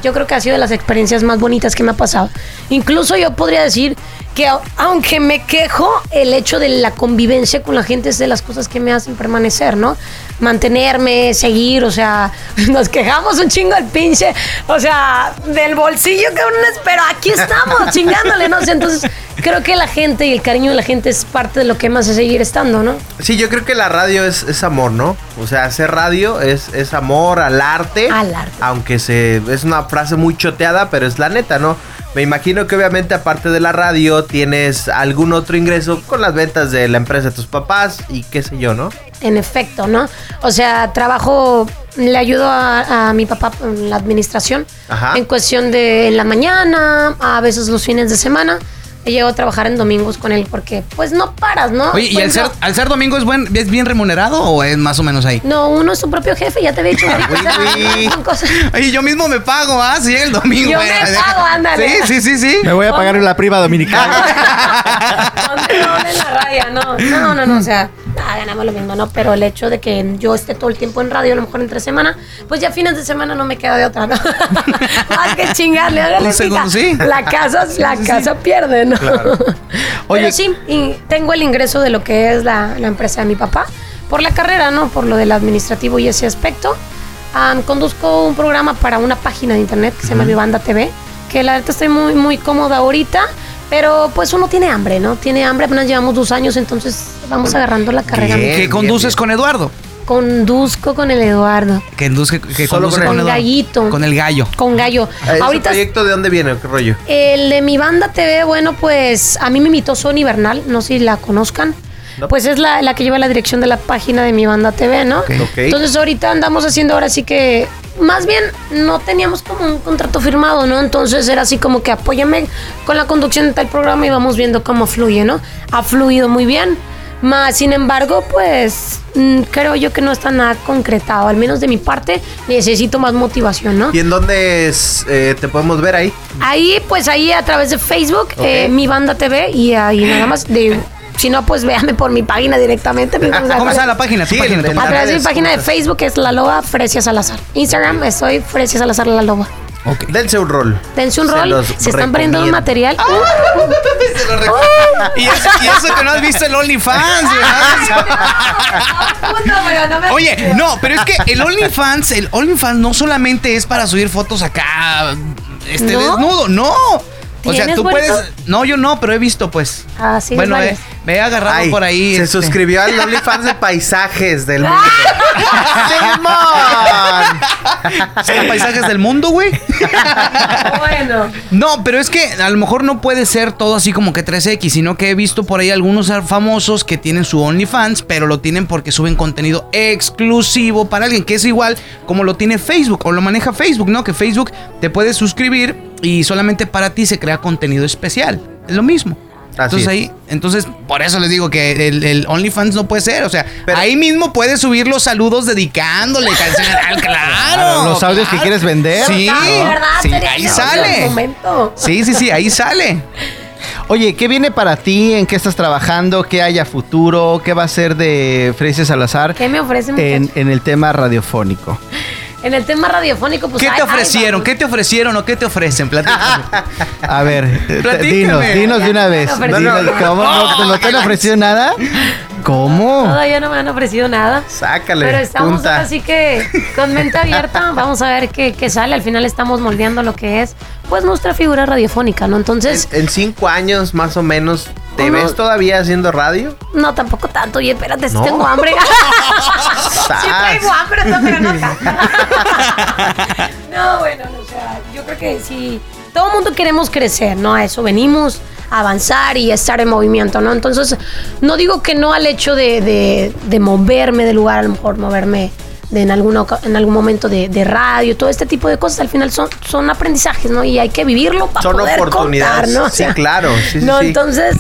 yo creo que ha sido de las experiencias más bonitas que me ha pasado. Incluso yo podría decir que au- aunque me quejo, el hecho de la convivencia con la gente es de las cosas que me hacen permanecer, ¿no? Mantenerme, seguir, o sea, <laughs> nos quejamos un chingo al pinche, o sea, del bolsillo que uno es, pero aquí estamos <laughs> chingándole, ¿no? O sea, entonces creo que la gente y el cariño de la gente es parte de lo que me hace seguir estando, ¿no? Sí, yo creo que la radio es, es amor, ¿no? O sea, hacer radio es, es amor al arte. Al arte. Aunque se es una frase muy choteada, pero es la neta, ¿no? Me imagino que obviamente aparte de la radio tienes algún otro ingreso con las ventas de la empresa de tus papás y qué sé yo, ¿no? En efecto, ¿no? O sea, trabajo, le ayudo a, a mi papá en la administración, Ajá. en cuestión de en la mañana, a veces los fines de semana. He llegado a trabajar en domingos con él porque, pues, no paras, ¿no? Oye, ¿y al ser, al ser domingo es, buen, es bien remunerado o es más o menos ahí? No, uno es su propio jefe, ya te había dicho. ahorita, o sea, Uy. son cosas- Oye, yo mismo me pago, ¿ah? Si llega el domingo. Yo me pago, ándale. Sí, sí, sí, sí. Me voy a pagar la prima dominicana. <laughs> ¿Dónde no en la raya? No, no, no, no, o sea, nada, ganamos lo mismo, ¿no? Pero el hecho de que yo esté todo el tiempo en radio, a lo mejor entre semana, pues ya fines de semana no me queda de otra, ¿no? <laughs> Más que chingarle, hágale, Un segundo, sí. La casa, la casa pierde, ¿no? Oye- Pero sí, y tengo el ingreso de lo que es la, la empresa de mi papá, por la carrera, ¿no? Por lo del administrativo y ese aspecto. Am, conduzco un programa para una página de internet que se llama Vivanda TV, que la verdad estoy muy, muy cómoda ahorita, pero pues uno tiene hambre, ¿no? Tiene hambre, apenas llevamos dos años, entonces vamos agarrando la carrera. Bien. ¿Qué conduces con Eduardo? Conduzco con el Eduardo, Que, induzque- que Solo conduce con con, el- con Eduardo. Gallito, Con el gallo. con Gallo. ¿Ese Ahorita proyecto de dónde viene? ¿Qué rollo? el de mi banda TV, bueno, pues a mí me invitó Sony Bernal, no sé si la conozcan. No. Pues es la, la que lleva la dirección de la página de mi banda TV, ¿no? Ok. Entonces ahorita andamos haciendo ahora sí que, más bien no teníamos como un contrato firmado, ¿no? Entonces era así como que apóyame con la conducción de tal programa y vamos viendo cómo fluye, ¿no? Ha fluido muy bien. Más, sin embargo, pues mm, creo yo que no está nada concretado. Al menos de mi parte, necesito más motivación, ¿no? ¿Y en dónde es, eh, te podemos ver ahí? Ahí, pues ahí a través de Facebook, Ok. eh, mi banda TV y ahí nada más de. Si no, pues véanme por mi página directamente. sea, ¿Cómo está la página? Sí, página, A través de mi página de. Facebook es La Loba Frecia Salazar. Instagram estoy Frecia Salazar La Loba. Ok. Dense un rol. Dense un Se rol. Se están poniendo un material. <laughs> Se lo recuerdo. <laughs> y, eso, y eso que no has visto el OnlyFans, ¿verdad? Oye, no, pero es que el OnlyFans, el OnlyFans no solamente es para subir fotos acá, este ¿No? desnudo, no. O sea, ¿Tienes, tú puedes. No, yo no, pero he visto, pues. Ah, sí, bueno, varios. ve, ve agarrado Ay, por ahí. Se este. suscribió al <laughs> OnlyFans de paisajes del mundo. ¡Simón! <laughs> ¿Son paisajes del mundo, güey? <laughs> bueno. No, pero es que a lo mejor no puede ser todo así como que 3X, sino que he visto por ahí algunos famosos que tienen su OnlyFans, pero lo tienen porque suben contenido exclusivo para alguien, que es igual como lo tiene Facebook o lo maneja Facebook, ¿no? Que Facebook te puedes suscribir y solamente para ti se crea contenido especial. Es lo mismo. Así entonces es. ahí, entonces por eso les digo que el, el OnlyFans no puede ser, o sea, Pero- ahí mismo puedes subir los saludos dedicándole canciones. <laughs> Ah, claro, los audios que quieres vender. Sí, Ah, de verdad, sí, ahí sale. Sí, sí, sí, ahí sale. Oye, ¿qué viene para ti? ¿En qué estás trabajando? ¿Qué hay a futuro? ¿Qué va a ser de Frecia Salazar ¿Qué me ofrecen, en, en el tema radiofónico? En el tema radiofónico, pues. ¿Qué te ay, ofrecieron? ¿Qué te ofrecieron o qué te ofrecen? Platícame. <laughs> A ver, Platícame. dinos, dinos de una vez. No, no, Dinos, no. ¿Cómo? ¿No, no te han ofrecido nada? ¿Cómo? Todavía no me han ofrecido nada. Sácale, Pero estamos punta. así que con mente abierta, <laughs> vamos a ver qué, qué sale. Al final estamos moldeando lo que es, pues, nuestra figura radiofónica, ¿no? Entonces, En cinco años más o menos, ¿te ves todavía haciendo radio? no, tampoco tanto. Oye, espérate, si No. tengo hambre. <laughs> sí traigo hambre, no, pero no tanto. <laughs> no, bueno, o sea, yo creo que sí. Todo el mundo queremos crecer, ¿no? A eso venimos, avanzar y estar en movimiento, ¿no? Entonces, no digo que no al hecho de, de- de moverme de lugar, a lo mejor moverme de en, alguna, en algún momento de, de radio, todo este tipo de cosas, al final son, son aprendizajes, ¿no? Y hay que vivirlo para Son poder oportunidades. contar, ¿no? O Sí, claro. Sí, no, sí. entonces,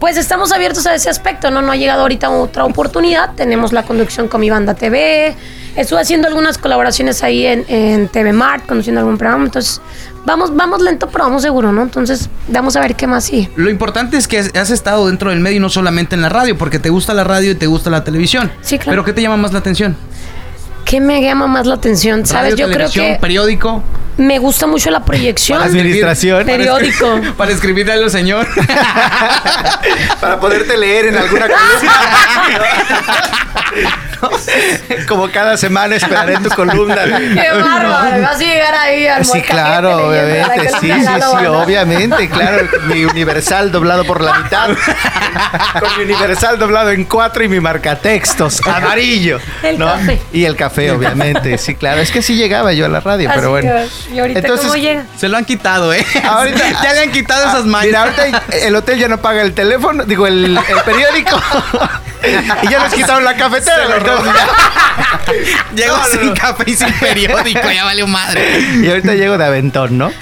pues estamos abiertos a ese aspecto, ¿no? No ha llegado ahorita otra oportunidad. Tenemos la conducción con mi banda TV. Estuve haciendo algunas colaboraciones ahí en, en TV Mart, conduciendo algún programa. Entonces, vamos, vamos lento, pero vamos seguro, ¿no? Entonces, vamos a ver qué más sigue. Lo importante es que has- has estado dentro del medio y no solamente en la radio, porque te gusta la radio y te gusta la televisión. Sí, claro. Pero ¿qué te llama más la atención? ¿Qué me llama más la atención? ¿Sabes? Radio, Yo creo que periódico. me gusta mucho la proyección. Administración. Periódico. <laughs> Para escribirle al señor. <laughs> Para poderte leer en alguna <laughs> Como cada semana esperaré tu columna. Qué bárbaro, vas a llegar ahí al Sí, claro, obviamente. Sí, columna sí, sí, obviamente, claro. Mi universal doblado por la mitad. Con mi universal doblado en cuatro y mi marcatextos amarillo. El ¿no? café. Y el café, obviamente. Sí, claro. Es que sí llegaba yo a la radio, Así pero bueno. que, ¿Y ahorita Entonces, cómo llega? Se lo han quitado, ¿eh? Ahorita- <laughs> ya le han quitado esas mañas. Mira, ahorita el hotel ya no paga el teléfono, digo, el, el periódico. <laughs> y ya nos quitaron la cafetera. entonces ya- <laughs> Llegó No, no, sin no. café y sin periódico, ya valió madre. Y ahorita llego de aventón, ¿no?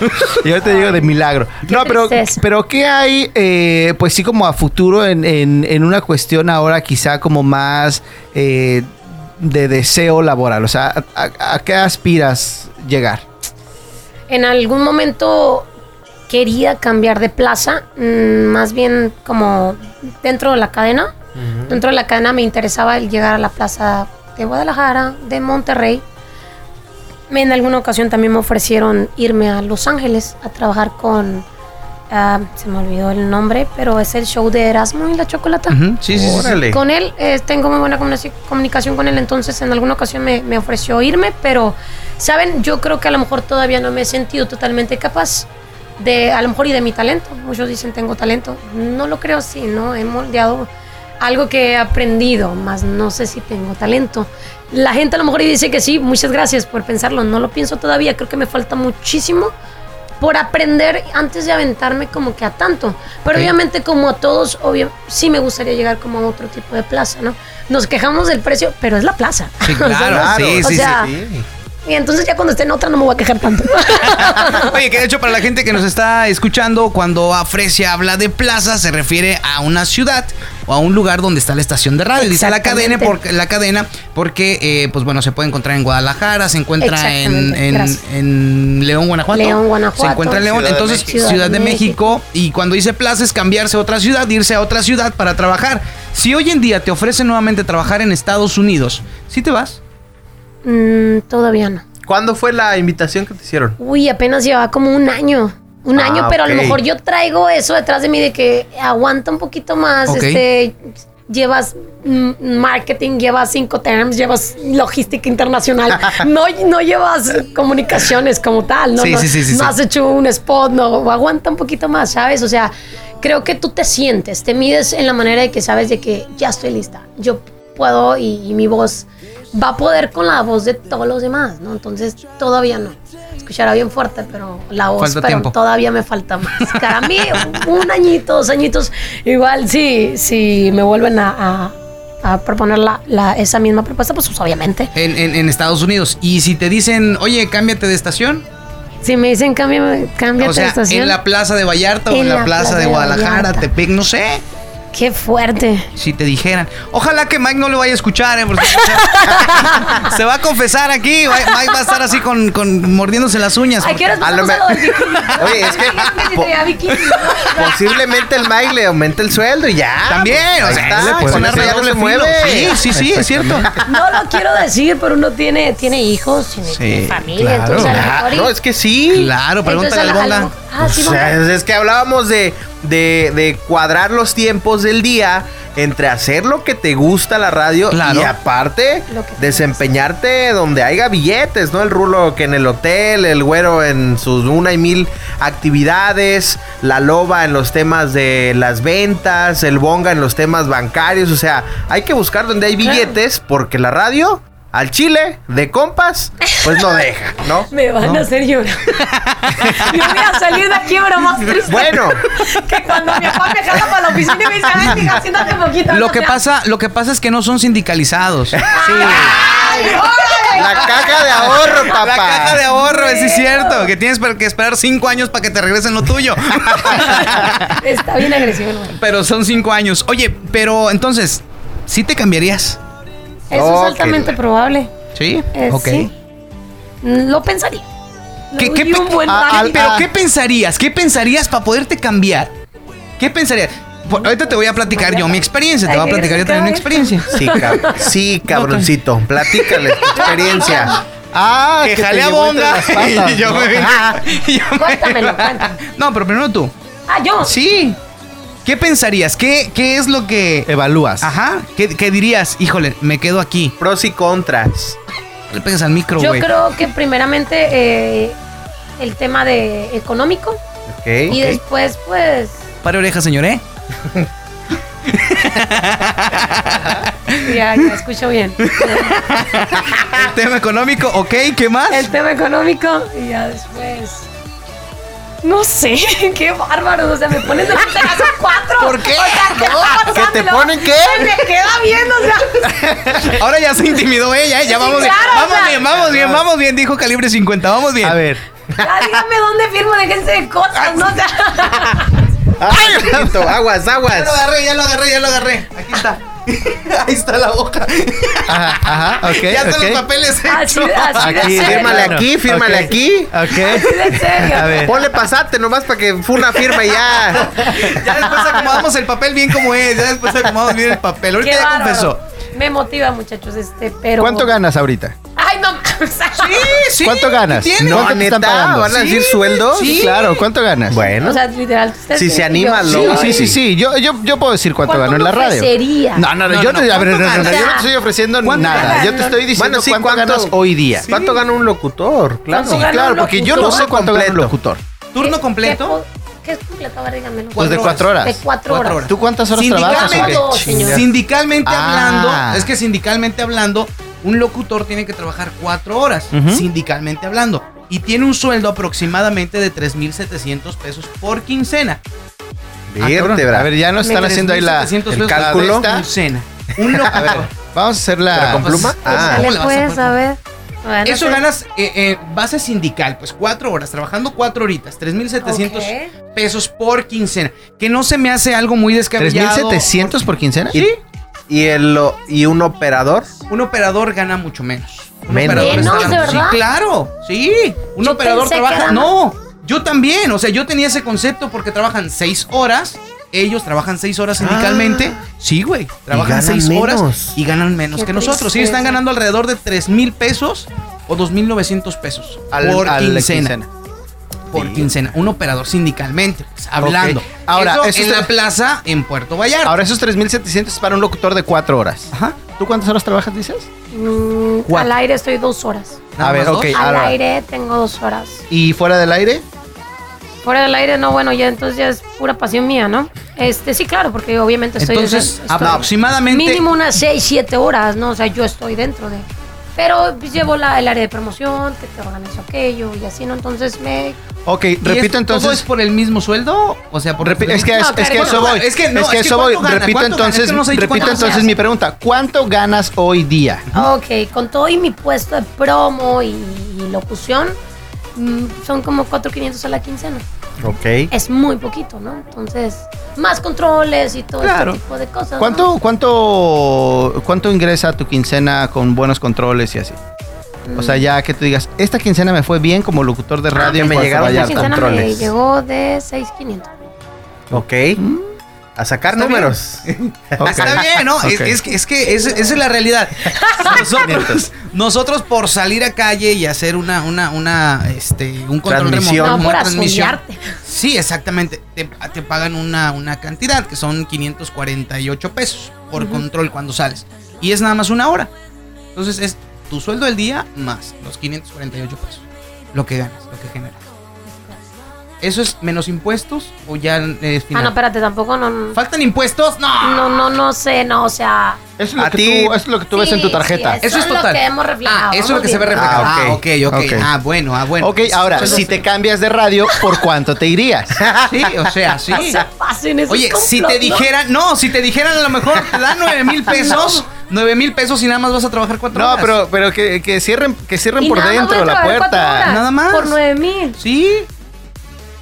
Y ahorita llego de milagro. No, pero, pero ¿qué hay, eh, pues sí, como a futuro en, en- en una cuestión ahora quizá como más eh, de deseo laboral? O sea, ¿a, a- a qué aspiras llegar? En algún momento quería cambiar de plaza, mm, más bien como dentro de la cadena. Dentro de la cadena me interesaba el llegar a la plaza de Guadalajara, de Monterrey. En alguna ocasión también me ofrecieron irme a Los Ángeles a trabajar con, ah, se me olvidó el nombre, pero es el show de Erasmo y la Chocolata. Ujú, Sí, sí, sí, sí. Órale. Con él eh, tengo muy buena comunicación- con él, entonces en alguna ocasión me, me ofreció irme, pero, ¿saben? Yo creo que a lo mejor todavía no me he sentido totalmente capaz de, a lo mejor y de mi talento. Muchos dicen tengo talento. No lo creo así, ¿no? He moldeado algo que he aprendido, más no sé si tengo talento. La gente a lo mejor y dice que sí, muchas gracias por pensarlo. No lo pienso todavía, creo que me falta muchísimo por aprender antes de aventarme como que a tanto. Pero obviamente como a todos, obvio, sí me gustaría llegar como a otro tipo de plaza, ¿no? Nos quejamos del precio, pero es la plaza. Sí, <laughs> O sea, claro, no- sí, o sí, sea, Sí. Y entonces ya cuando esté en otra no me voy a quejar tanto. <laughs> Oye, que de hecho para la gente que nos está escuchando, cuando Afresia habla de plaza, se refiere a una ciudad o a un lugar donde está la estación de radio. Dice la cadena porque, la cadena porque, eh, pues bueno, se puede encontrar en Guadalajara, se encuentra en, en- León, Guanajuato. León, Guanajuato. Se encuentra en León, Ciudad entonces. Ciudad, de México. Y cuando dice plaza es cambiarse a otra ciudad, irse a otra ciudad para trabajar. Si hoy en día te ofrecen nuevamente trabajar en Estados Unidos, ¿sí te vas? Mm, todavía no. ¿Cuándo fue la invitación que te hicieron? Uy, apenas llevaba como un año. Un Ah, año, pero a lo mejor yo traigo eso detrás de mí de que aguanta un poquito más. Este, llevas marketing, llevas cinco terms, llevas logística internacional. <laughs> no, no llevas comunicaciones como tal. No, Sí, no, sí, sí, sí, no sí. has hecho un spot, no. Aguanta un poquito más, ¿sabes? O sea, creo que tú te sientes, te mides en la manera de que sabes de que ya estoy lista. Yo puedo y, y mi voz va a poder con la voz de todos los demás, ¿no? Entonces todavía no. Escuchará bien fuerte, pero la voz, Falta pero todavía me falta más. <laughs> Para mí, un añito, dos añitos, igual sí, si me vuelven a, a- a proponer la, la- esa misma propuesta, pues, obviamente. En, en- en Estados Unidos. Y si te dicen, oye, cámbiate de estación, Si me dicen cámbiame, cámbiate o sea, de estación. en la plaza de Vallarta o en la, plaza, de Guadalajara, Vallarta. Tepec, no sé. Qué fuerte. Si te dijeran. Ojalá que Mike no lo vaya a escuchar, ¿eh? Porque <laughs> se va a confesar aquí. Mike va a estar así con, con mordiéndose las uñas. Ay, ¿qué horas A lo me- a? <laughs> Oye, es que-. <laughs> Posiblemente el Mike le aumente el sueldo y ya. También, o Ahí sea, está, le puede con ya no se mueve. Sí, sí, sí, es cierto. No lo quiero decir, pero uno tiene, tiene hijos, tiene, tiene familia, claro. entonces a lo mejor y- no, es que sí. Claro, pregúntale al entonces, a Bonga. Ah, sí, O sea, es, es que hablábamos de, de, de cuadrar los tiempos del día entre hacer lo que te gusta la radio Claro. y aparte desempeñarte donde haya billetes, ¿no? El rulo que en el hotel, el güero en sus una y mil actividades, la loba en los temas de las ventas, el bonga en los temas bancarios, o sea, hay que buscar donde hay Claro. billetes porque la radio al chile de compas pues no deja, ¿no? <laughs> Me van a hacer llorar. <laughs> Yo voy a salir de aquí ahora más triste. Bueno, <laughs> Que cuando mi papá me jala para la oficina y me dice, ven, hija, siéntate poquito. Lo no que te- pasa, lo que pasa es que no son sindicalizados. Ay, órale. la caja de ahorro, papá. La caja de ahorro, ese es cierto. Que tienes que esperar cinco años para que te regresen lo tuyo. Está bien agresivo, pero son cinco años. Oye, pero entonces, ¿sí te cambiarías? Eso es altamente probable. ¿Sí? Eh, ok. sí. Lo pensaría. ¿Qué, Lo qué un buen a- rato. al- pero Ah. ¿qué pensarías? ¿Qué pensarías para poderte cambiar? ¿Qué pensarías? Por- ahorita te voy a platicar yo mi experiencia. Te voy a platicar yo también mi experiencia. Sí, cab- sí, <laughs> cabroncito. Platícale tu experiencia. <laughs> Ah, Que te jale a llevó entre bonga. <laughs> patas, Y yo ¿no? me vine- Ah, yo me- Cuéntamelo, cuéntame. No, pero primero tú. Ah, yo. Sí. ¿Qué pensarías? ¿Qué, qué es lo que... Evalúas. Ajá. ¿Qué, qué dirías? Híjole, me quedo aquí. Pros y contras. Le pegas al micro, Yo güey. creo que primeramente eh, el tema de económico Ok. y después pues Pare oreja, señor, ¿eh? <laughs> ya, ya escucho bien. El tema económico, ok, ¿qué más? El tema económico y ya después. No sé, <laughs> qué bárbaros. O sea, me ponen de puta casa <laughs> cuatro. ¿Por qué? O sea, ¿qué ¿Que te ponen qué? Me queda bien, o sea. <laughs> Ahora ya se intimidó ella, ¿eh? Ya Sí, vamos bien. claro, Vamos o sea- bien, vamos bien, vamos bien, dijo calibre 50, vamos bien. A ver. Ya díganme dónde firmo, déjense de cosas, ¿no? O sea, Ay, Diosito, aguas, Ya aguas. lo agarré, ya lo agarré, ya lo agarré. Aquí está. <laughs> Ahí está la boca. Ajá, ajá, ok. ya están los papeles así, hechos. así de serio. fírmale aquí, fírmale Ok. aquí. Ok. Así de serio. A ver. Ponle pasate nomás para que fue una firma y ya. <laughs> Ya después acomodamos el papel bien como es. Ya después acomodamos bien el papel. Ahorita Qué ya bárbaro. confesó. Me motiva, muchachos, este, pero. ¿Cuánto ganas ahorita? Ay, no. <laughs> Sí, sí. ¿Cuánto ganas? ¿qué tiene? No, ¿Cuánto te neta, están pagando? ¿van a decir Sí, sueldo? sí. Claro, ¿cuánto ganas? Bueno. O sea, literal, ustedes Si se anima, yo- lo- Sí, sí, sí, sí. Yo, yo, yo puedo decir cuánto ¿Cuánto gano en la radio. ofrecería? No, no, no, No, yo no, te, a ver, no, ¿cuánto no, no, ganas? yo no te estoy ofreciendo ¿Cuánto nada. Yo te estoy diciendo Bueno, sí, cuánto, ¿cuánto- ganas hoy día. ¿Cuánto gana un locutor? Claro. Sí, claro, porque yo no sé cuánto gana un locutor. Turno ¿Qué- completo. ¿Qué, es completo? A ver, díganmelo. Pues de cuatro horas. De cuatro, Cuatro horas. ¿Tú cuántas horas trabajas? Sindicalmente, sindicalmente Ah. hablando, es que sindicalmente hablando, un locutor tiene que trabajar cuatro horas, sindicalmente hablando, y tiene un sueldo aproximadamente de 3.700 pesos por quincena. Vértebra. A ver, ya nos están haciendo ahí la, 3,700 el pesos cálculo. por quincena. Un locutor. <laughs> A ver, vamos a hacer la... ¿Pero con pluma? Pues, Ah. ¿cómo le vas a pues, ver. Bueno, Eso sé. ganas eh, eh, base sindical, pues cuatro horas, trabajando cuatro horitas, 3.700 Ok. pesos por quincena. Que no se me hace algo muy descabellado. ¿3.700 por quincena? ¿Y, y, el, ¿Y un operador? Un operador gana mucho menos. Un Menos. operador ¿Menos, está de ganando- verdad? Sí, claro. Sí. Un Yo operador pensé que trabaja. No, yo también. O sea, yo tenía ese concepto porque trabajan seis horas. Ellos trabajan seis horas sindicalmente. Sí, güey. Trabajan seis menos. horas y ganan menos Qué que nosotros. Ellos tristeza. están ganando alrededor de tres mil pesos o dos mil novecientos pesos Al- por a la quincena. Por Sí. quincena. Un operador sindicalmente. pues, hablando. Ahora, Eso eso en la plaza en Puerto Vallarta. Ahora, esos 3.700 es para un locutor de cuatro horas. Ajá. ¿Tú cuántas horas trabajas, dices? Mm, al aire estoy dos horas. A ver, ok. dos. Al aire tengo dos horas. ¿Y fuera del aire? Fuera del aire, no, bueno, ya entonces ya es pura pasión mía, ¿no? Este, sí, claro, porque obviamente estoy Entonces, estoy- aproximadamente. mínimo unas 6, 7 horas, ¿no? O sea, yo estoy dentro de. Pero pues, llevo la, el área de promoción, que te organizo aquello y así, ¿no? Entonces me. Ok, ¿Y repito entonces. ¿Todo es por el mismo sueldo? O sea, por Repi- es que, No, es, que eso ¿cuánto voy. Es que no, es que eso voy. Repito ¿Cuánto gana? Es entonces, que no repito entonces mi pregunta. ¿Cuánto ganas hoy día? Ok, con todo y mi puesto de promo y, y locución, son como 4,500 a la quincena. Ok. Es muy poquito, ¿no? Entonces, más controles y todo Claro. este tipo de cosas. ¿no? ¿Cuánto, cuánto, ¿Cuánto ingresa tu quincena con buenos controles y así? O sea, ya que tú digas, esta quincena me fue bien como locutor de radio. Ah, me llegaron Esta Vallarta". quincena me controles. llegó de 6,500. Ok. A sacar Está números. <laughs> Está bien, ¿no? Es- Ok. Es, que- es que es- esa es la realidad. Nosotros, nosotros por salir a calle y hacer una, una, una, este, un control Transmisión. remoto, No, por una transmisión. Sí, exactamente. Te, te pagan una, una cantidad que son 548 pesos por control cuando sales. Y es nada más una hora. Entonces es tu sueldo del día más los 548 pesos. Lo que ganas, lo que generas. ¿Eso es menos impuestos o ya es Ah, no, espérate, tampoco no. No, ¿Faltan impuestos? No. no, no, no sé, no, o sea. Eso es lo A que ti- tú, eso es lo que tú ves en tu tarjeta. sí, Eso es lo total. que hemos reflejado. Ah, eso es lo que se ve reflejado. Ah, Ah, ok. ok. Ah, bueno, ah, bueno. ok, ahora, si te cambias de radio, ¿por cuánto te irías? <laughs> Sí, o sea, sí. No se pasen esos Oye, si te ¿no? dijeran, no, si te dijeran a lo mejor te dan 9 mil <laughs> pesos, 9 mil pesos y nada más vas a trabajar cuatro No, horas. pero, pero que, que cierren, que cierren Y por dentro la puerta. Nada más. Por 9 mil. Sí.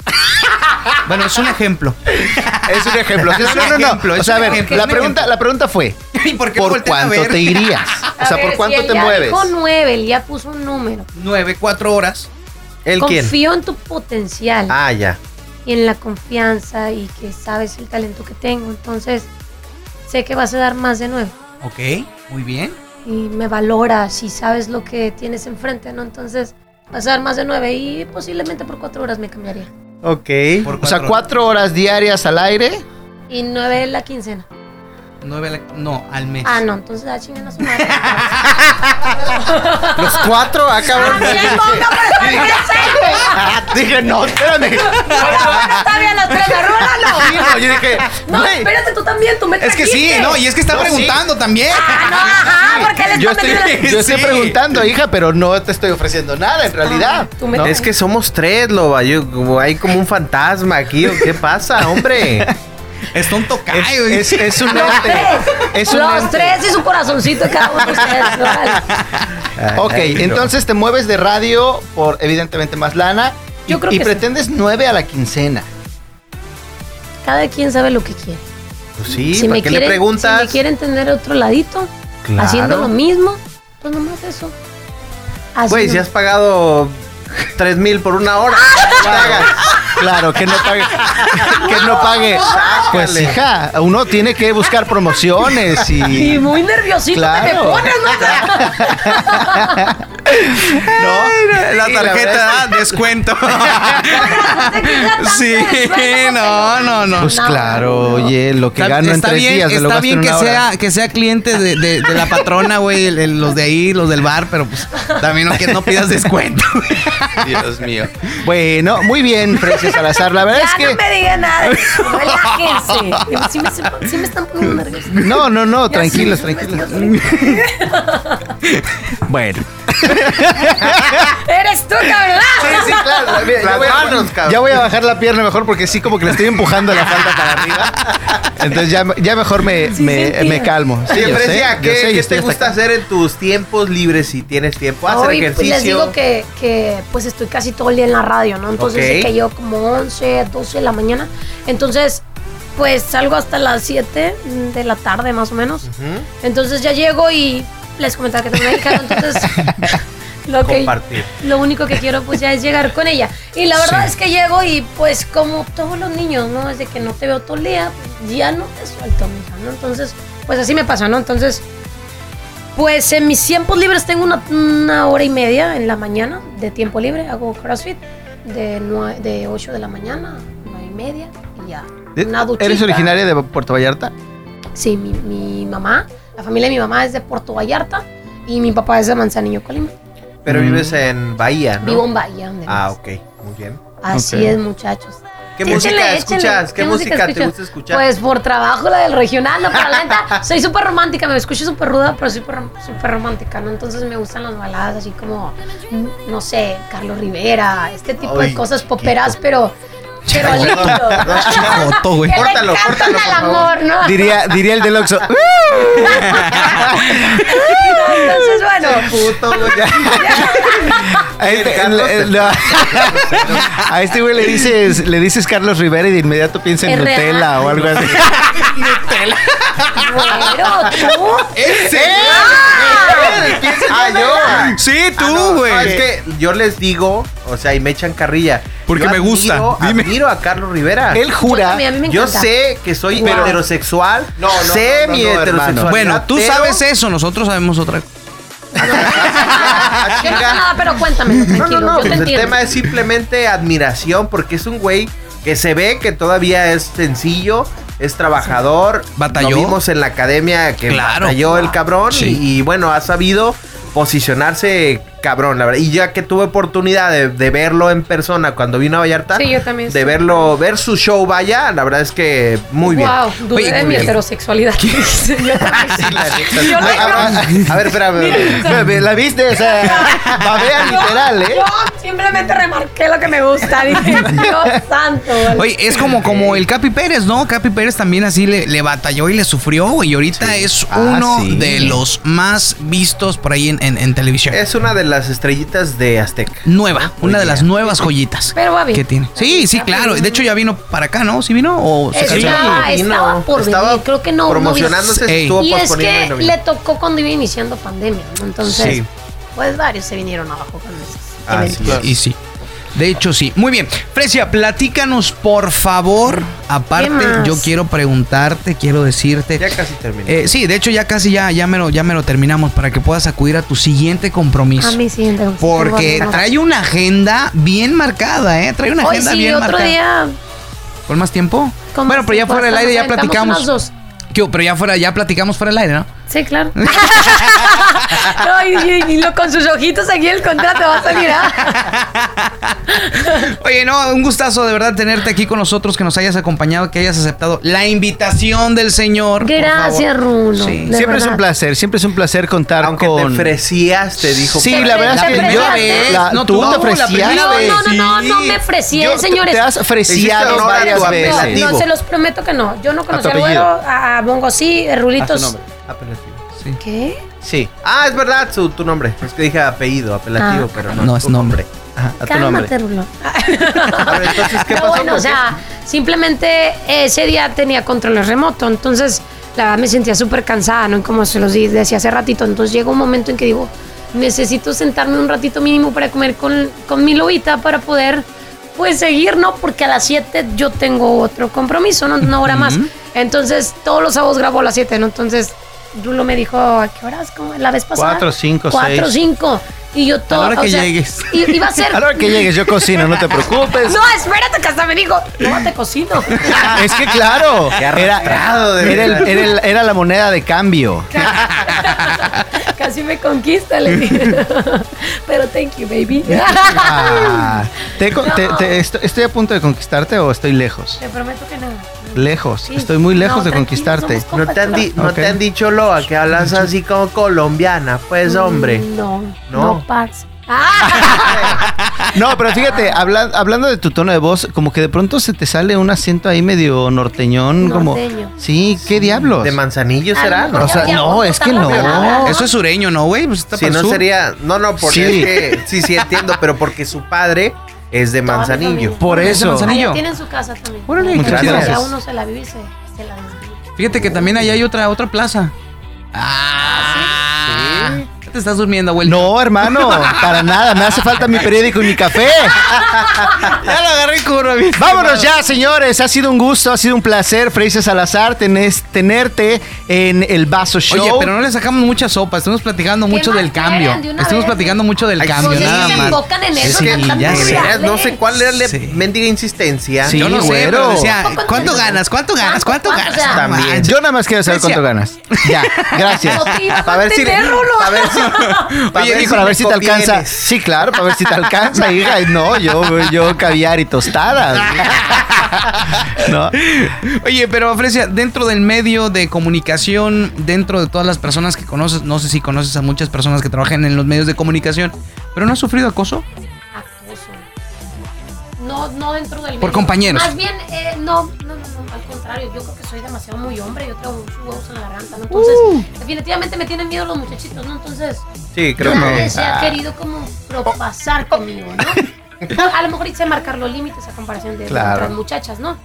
<laughs> bueno, es un ejemplo. Es un ejemplo. <laughs> Es no, un no, no. ejemplo, es O sea, a ver, ejemplo, la pregunta, la pregunta fue, <laughs> ¿Y por qué ¿por voltean a cuánto te irías? O A sea, ver, ¿por cuánto si te mueves? Dijo 9, él ya puso un número. 9, 4 horas. ¿El quién? Confío en tu potencial Ah, ya. y en la confianza y que sabes el talento que tengo. Entonces, sé que vas a dar más de 9. Ok, muy bien. y me valoras y sabes lo que tienes enfrente, ¿no? Entonces, vas a dar más de nueve y posiblemente por cuatro horas me cambiaría. Ok. Por O sea, cuatro horas. diarias al aire Y nueve la quincena. Nueve a la- no, al mes. Ah, no, entonces la chingan a su <laughs> madre. Los cuatro, ah, cabrón. ¡Sí, ponga por el presente! Ah, dije, no, espérame. Está bien las tres, Sí, arrúlalo. no, yo dije, No, espérate, tú también, tú me Es que sí, no, y es que está No, sí. preguntando también. Ah, no, ajá, porque él yo está estoy, yo estoy Sí. preguntando, hija, pero no te estoy ofreciendo nada en realidad. tú me ¿no? Es que somos tres, loba. Yo, hay como un fantasma aquí. ¿o ¿Qué pasa, hombre? <laughs> Es un tocayo. Es, es, es un Los ente. tres. Es un Los ente. tres y su corazoncito cada uno de <laughs> ustedes. órale. Ok, entonces te mueves de radio por evidentemente más lana. y- Yo creo y que sí. pretendes nueve a la quincena. Cada quien sabe lo que quiere. Pues sí, si ¿para me qué quieren, le preguntas? Si me quieren tener otro ladito, Claro. haciendo lo mismo, pues nomás eso. Güey, si has pagado tres mil por una hora. <laughs> Claro, que no pague. <laughs> Que no pague. Pues hija, uno tiene que buscar promociones Y y. muy nerviosito te me Claro. pones, ¿No? <laughs> <laughs> La Sí, verdad tarjeta, descuento. <laughs> ¿no? Sí, no, no, no. Pues claro, oye, lo que Está, gano en tres bien, días lo está bien que hora. sea, que sea cliente de, de- de la patrona, güey, los de ahí, los del bar, pero pues también no, que no pidas descuento. <laughs> Dios mío. Bueno, muy bien, Frecia Salazar. La verdad Ya es que. no me digan nada. Relájense. Sí me, sí me están poniendo nerviosa. No, no, no, tranquilos, tranquilos. Bueno. <laughs> Eres tú, cabrón. Sí, claro. Mira, Las ya, voy a, manos, cabrón. ya voy a bajar la pierna mejor porque sí, como que le estoy empujando la falda para arriba. Entonces ya, ya mejor me, Sí, me, calmo. Sí, yo sé, yo ¿qué, sé te gusta acá. hacer en tus tiempos libres si tienes tiempo? Hacer Hoy, pues, ejercicio. les digo que, que pues estoy casi todo el día en la radio, ¿no? Entonces Ok. de que yo como 11, 12 de la mañana. Entonces, pues salgo hasta las 7 de la tarde más o menos. Entonces ya llego y les comentaba que tengo una hija, entonces <laughs> lo que Compartir. lo único que quiero pues ya es llegar con ella. Y la verdad es que llego y pues como todos los niños, ¿no? Desde que no te veo todo el día, pues ya no te suelto, mija, ¿no? Entonces, pues así me pasa, ¿no? Entonces, pues en mis tiempos libres tengo una, una hora y media en la mañana de tiempo libre, hago CrossFit de, de 8 de la mañana, 9 y media y ya. Una duchita. ¿Eres originaria de Puerto Vallarta? Sí, mi, mi mamá, la familia de mi mamá es de Puerto Vallarta y mi papá es de Manzanillo, Colima. Pero Mm. vives en Bahía, ¿no? Vivo en Bahía, donde Ah, ok. Muy bien. Así Ok. es, muchachos. ¿Qué música escuchas? ¿Qué, música, te gusta escuchar? Pues por trabajo la del regional, no, pero la neta, <laughs> soy súper romántica, me escucho súper ruda, pero soy súper romántica, ¿no? Entonces me gustan las baladas así como, no sé, Carlos Rivera, este tipo Ay, de cosas poperas, pero, pero lindo. Chijoto, güey. Córtalo, córtalo, al por favor. amor, ¿no? Diría, diría el del Oxxo. <laughs> Entonces, bueno, Puto, güey. A este, no. A este güey le dices, le dices Carlos Rivera y de inmediato piensa en Es real. Nutella o algo así. bueno, tú. ¿Ese? Ah, yo. Sí, Ah, tú, no, güey. no, es que yo les digo, o sea, y me echan carrilla. Porque Yo me gusta, admiro- dime. Admiro a Carlos Rivera. Él Yo jura. también, a mí me Yo sé que soy Wow. heterosexual. No, no, sé no, mi heterosexualidad. Bueno, tú pero- sabes eso, nosotros sabemos otra. Ah, Yo no <laughs> nada, pero cuéntame, No, no, no. yo te pues el entiendo. tema es simplemente admiración porque es un güey que se ve que todavía es sencillo, es trabajador. Batalló. Lo vimos en la academia que Claro. batalló el cabrón Sí. y, y bueno, ha sabido posicionarse cabrón, la verdad. Y ya que tuve oportunidad de, de verlo en persona cuando vino a Vallarta, Sí, yo también, de sí. verlo, ver su show, vaya, la verdad es que muy bien. Wow, dudé Oye, de mi bien. heterosexualidad. <laughs> Yo también. <laughs> Yo no A, a- a ver, espérame. espérame, ¿La viste? O sea, <laughs> babea literal, ¿eh? Yo simplemente remarqué lo que me gusta. Dije, Dios santo. vale. Oye, es como, como el Capi Pérez, ¿no? Capi Pérez también así le, le batalló y le sufrió, güey. Y ahorita es Ah, uno sí. de los más vistos por ahí en, en- en televisión. Es una de las estrellitas de Azteca. Nueva, una de las nuevas joyitas Pero va bien. que tiene. Sí, sí, claro. De hecho, ya vino para acá, ¿no? ¿Sí vino? ¿O se Estaba- canceló? Vino. por Estaba venir, creo que no- no Promocionándose, se Ey. estuvo Y es posponiendo y que no vino. le tocó cuando iba iniciando pandemia, ¿no? Entonces, Sí. pues varios se vinieron abajo con esos eventos. es. Y sí. De hecho, sí. Muy bien. Frecia, platícanos, por favor. Aparte, yo quiero preguntarte, quiero decirte. Ya casi terminó. Eh, sí, de hecho, ya casi ya, ya, me lo, ya me lo terminamos para que puedas acudir a tu siguiente compromiso. A mí siguiente. Porque trae una agenda bien marcada, ¿eh? Trae una Hoy agenda sí, bien otro marcada. día ¿Con más tiempo? Con bueno, más pero ya fuera del aire ya platicamos. dos. ¿Qué? Pero ya fuera, ya platicamos fuera del aire, ¿no? Sí, claro. <laughs> no, y, y- y lo, con sus ojitos aquí el contrato va a salir. ¿ah? <laughs> Oye, no, un gustazo de verdad tenerte aquí con nosotros, que nos hayas acompañado, que hayas aceptado la invitación del señor. Gracias. Rulo. Sí. Siempre es un placer, siempre es un placer contar Aunque con... te ofrecías, te dijo. Sí, la verdad es que yo... la- no, tú tú, te ofrecías. No, no, no, no, Sí. no me ofrecí, señores. Te has ofreciado varias veces. No, se los prometo que no. Yo no conocí al apellido. güero, a, a Bongo sí, a Rulitos. Apelativo. ¿Qué? Sí. Ah, es verdad, su, tu nombre. Es que dije apellido, apelativo, Ah. pero no. No, es tu nombre. Ajá, a tu nombre. <laughs> A ver, <laughs> entonces, ¿qué no, pasó? bueno, ¿Por o qué? sea, simplemente ese día tenía controles remoto, entonces la verdad me sentía súper cansada, ¿no? Como se los decía hace ratito, entonces llegó un momento en que digo, necesito sentarme un ratito mínimo para comer con, con mi lobita para poder, pues, seguir, ¿no? Porque a las 7 yo tengo otro compromiso, ¿no? Una hora más. Entonces, todos los sábados grabo a las 7, ¿no? Entonces, Rulo me dijo, ¿a qué horas? ¿Cómo? ¿La vez pasada? Cuatro, cinco, Cuatro, seis. cinco. Y yo todo. hora o que sea, llegues. Iba a ser. <laughs> A la hora que llegues yo cocino, no te preocupes. No, espérate que hasta me dijo, no te cocino. <laughs> Es que claro, Qué era, de era, el- era el- era la moneda de cambio. <laughs> Casi me conquista, le dije. Pero thank you, baby. Ah, ¿te te- te- estoy, estoy a punto de conquistarte o estoy lejos? Te prometo que no. Lejos, Sí. estoy muy lejos No, de conquistarte. ¿No te, han di- ¿No Ok. te han dicho, Loa, que hablas así como colombiana? Pues, hombre. Mm, No, No. no, parce. Ah, <laughs> No, pero fíjate, habla- hablando de tu tono de voz, como que de pronto se te sale un acento ahí medio norteñón, como... Norteño. Sí, ¿qué diablos? ¿De manzanillo será? lo ¿no? O sea, no, es que no. rápido. Eso es sureño, ¿no, güey? Pues Si no sur. sería. No, no, porque Sí. es que. Sí, sí, entiendo, pero porque su padre es de Manzanillo. Por ¿Es de eso. Manzanillo? Tienen su casa también. Órale, Muchas sea, gracias. uno se la vive y se, se la desvive. Fíjate que también allá hay otra, otra plaza. Ah, ¿Te estás durmiendo, abuelo? No, hermano, para nada, me hace falta mi periódico y mi café. <laughs> Ya lo agarré curva, mi Vámonos ya, señores. Ha sido un gusto, ha sido un placer, Freise Salazar, tenés- tenerte en el Vaso Show. Oye, pero no le sacamos mucha sopa, estamos platicando ¿Qué mucho del cambio. De Estamos vez. platicando mucho del Ay, cambio, Pues nada más. en eso. ya sé. No sé cuál era la Sí. mendiga insistencia. Sí. Yo no sé, güero. pero decía, ¿Cuánto ganas? ¿Cuánto ganas? ¿Cuánto ¿Cuánto? ganas? También. Yo nada más quiero saber cuánto ganas. Ya, <laughs> gracias. Ver si. Para ver si. Oye, ver para ver si te alcanza. Sí, claro, para ver si te alcanza, hija. Y No, yo, yo caviar y tostadas. <laughs> No. Oye, pero Fresia, dentro del medio de comunicación, dentro de todas las personas que conoces, no sé si conoces a muchas personas que trabajan en los medios de comunicación, pero no has sufrido acoso. Acoso. No, no dentro del Por medio. compañeros. Más bien, eh, no, no, contrario. Yo creo que soy demasiado muy hombre. Yo traigo muchos huevos en la garganta, ¿no? Entonces, Uh. definitivamente me tienen miedo los muchachitos, ¿no? Entonces, Sí, creo nadie que. se ha querido como propasar conmigo, ¿no? <laughs> A lo mejor hice marcar los límites a comparación de Claro. otras muchachas, ¿no?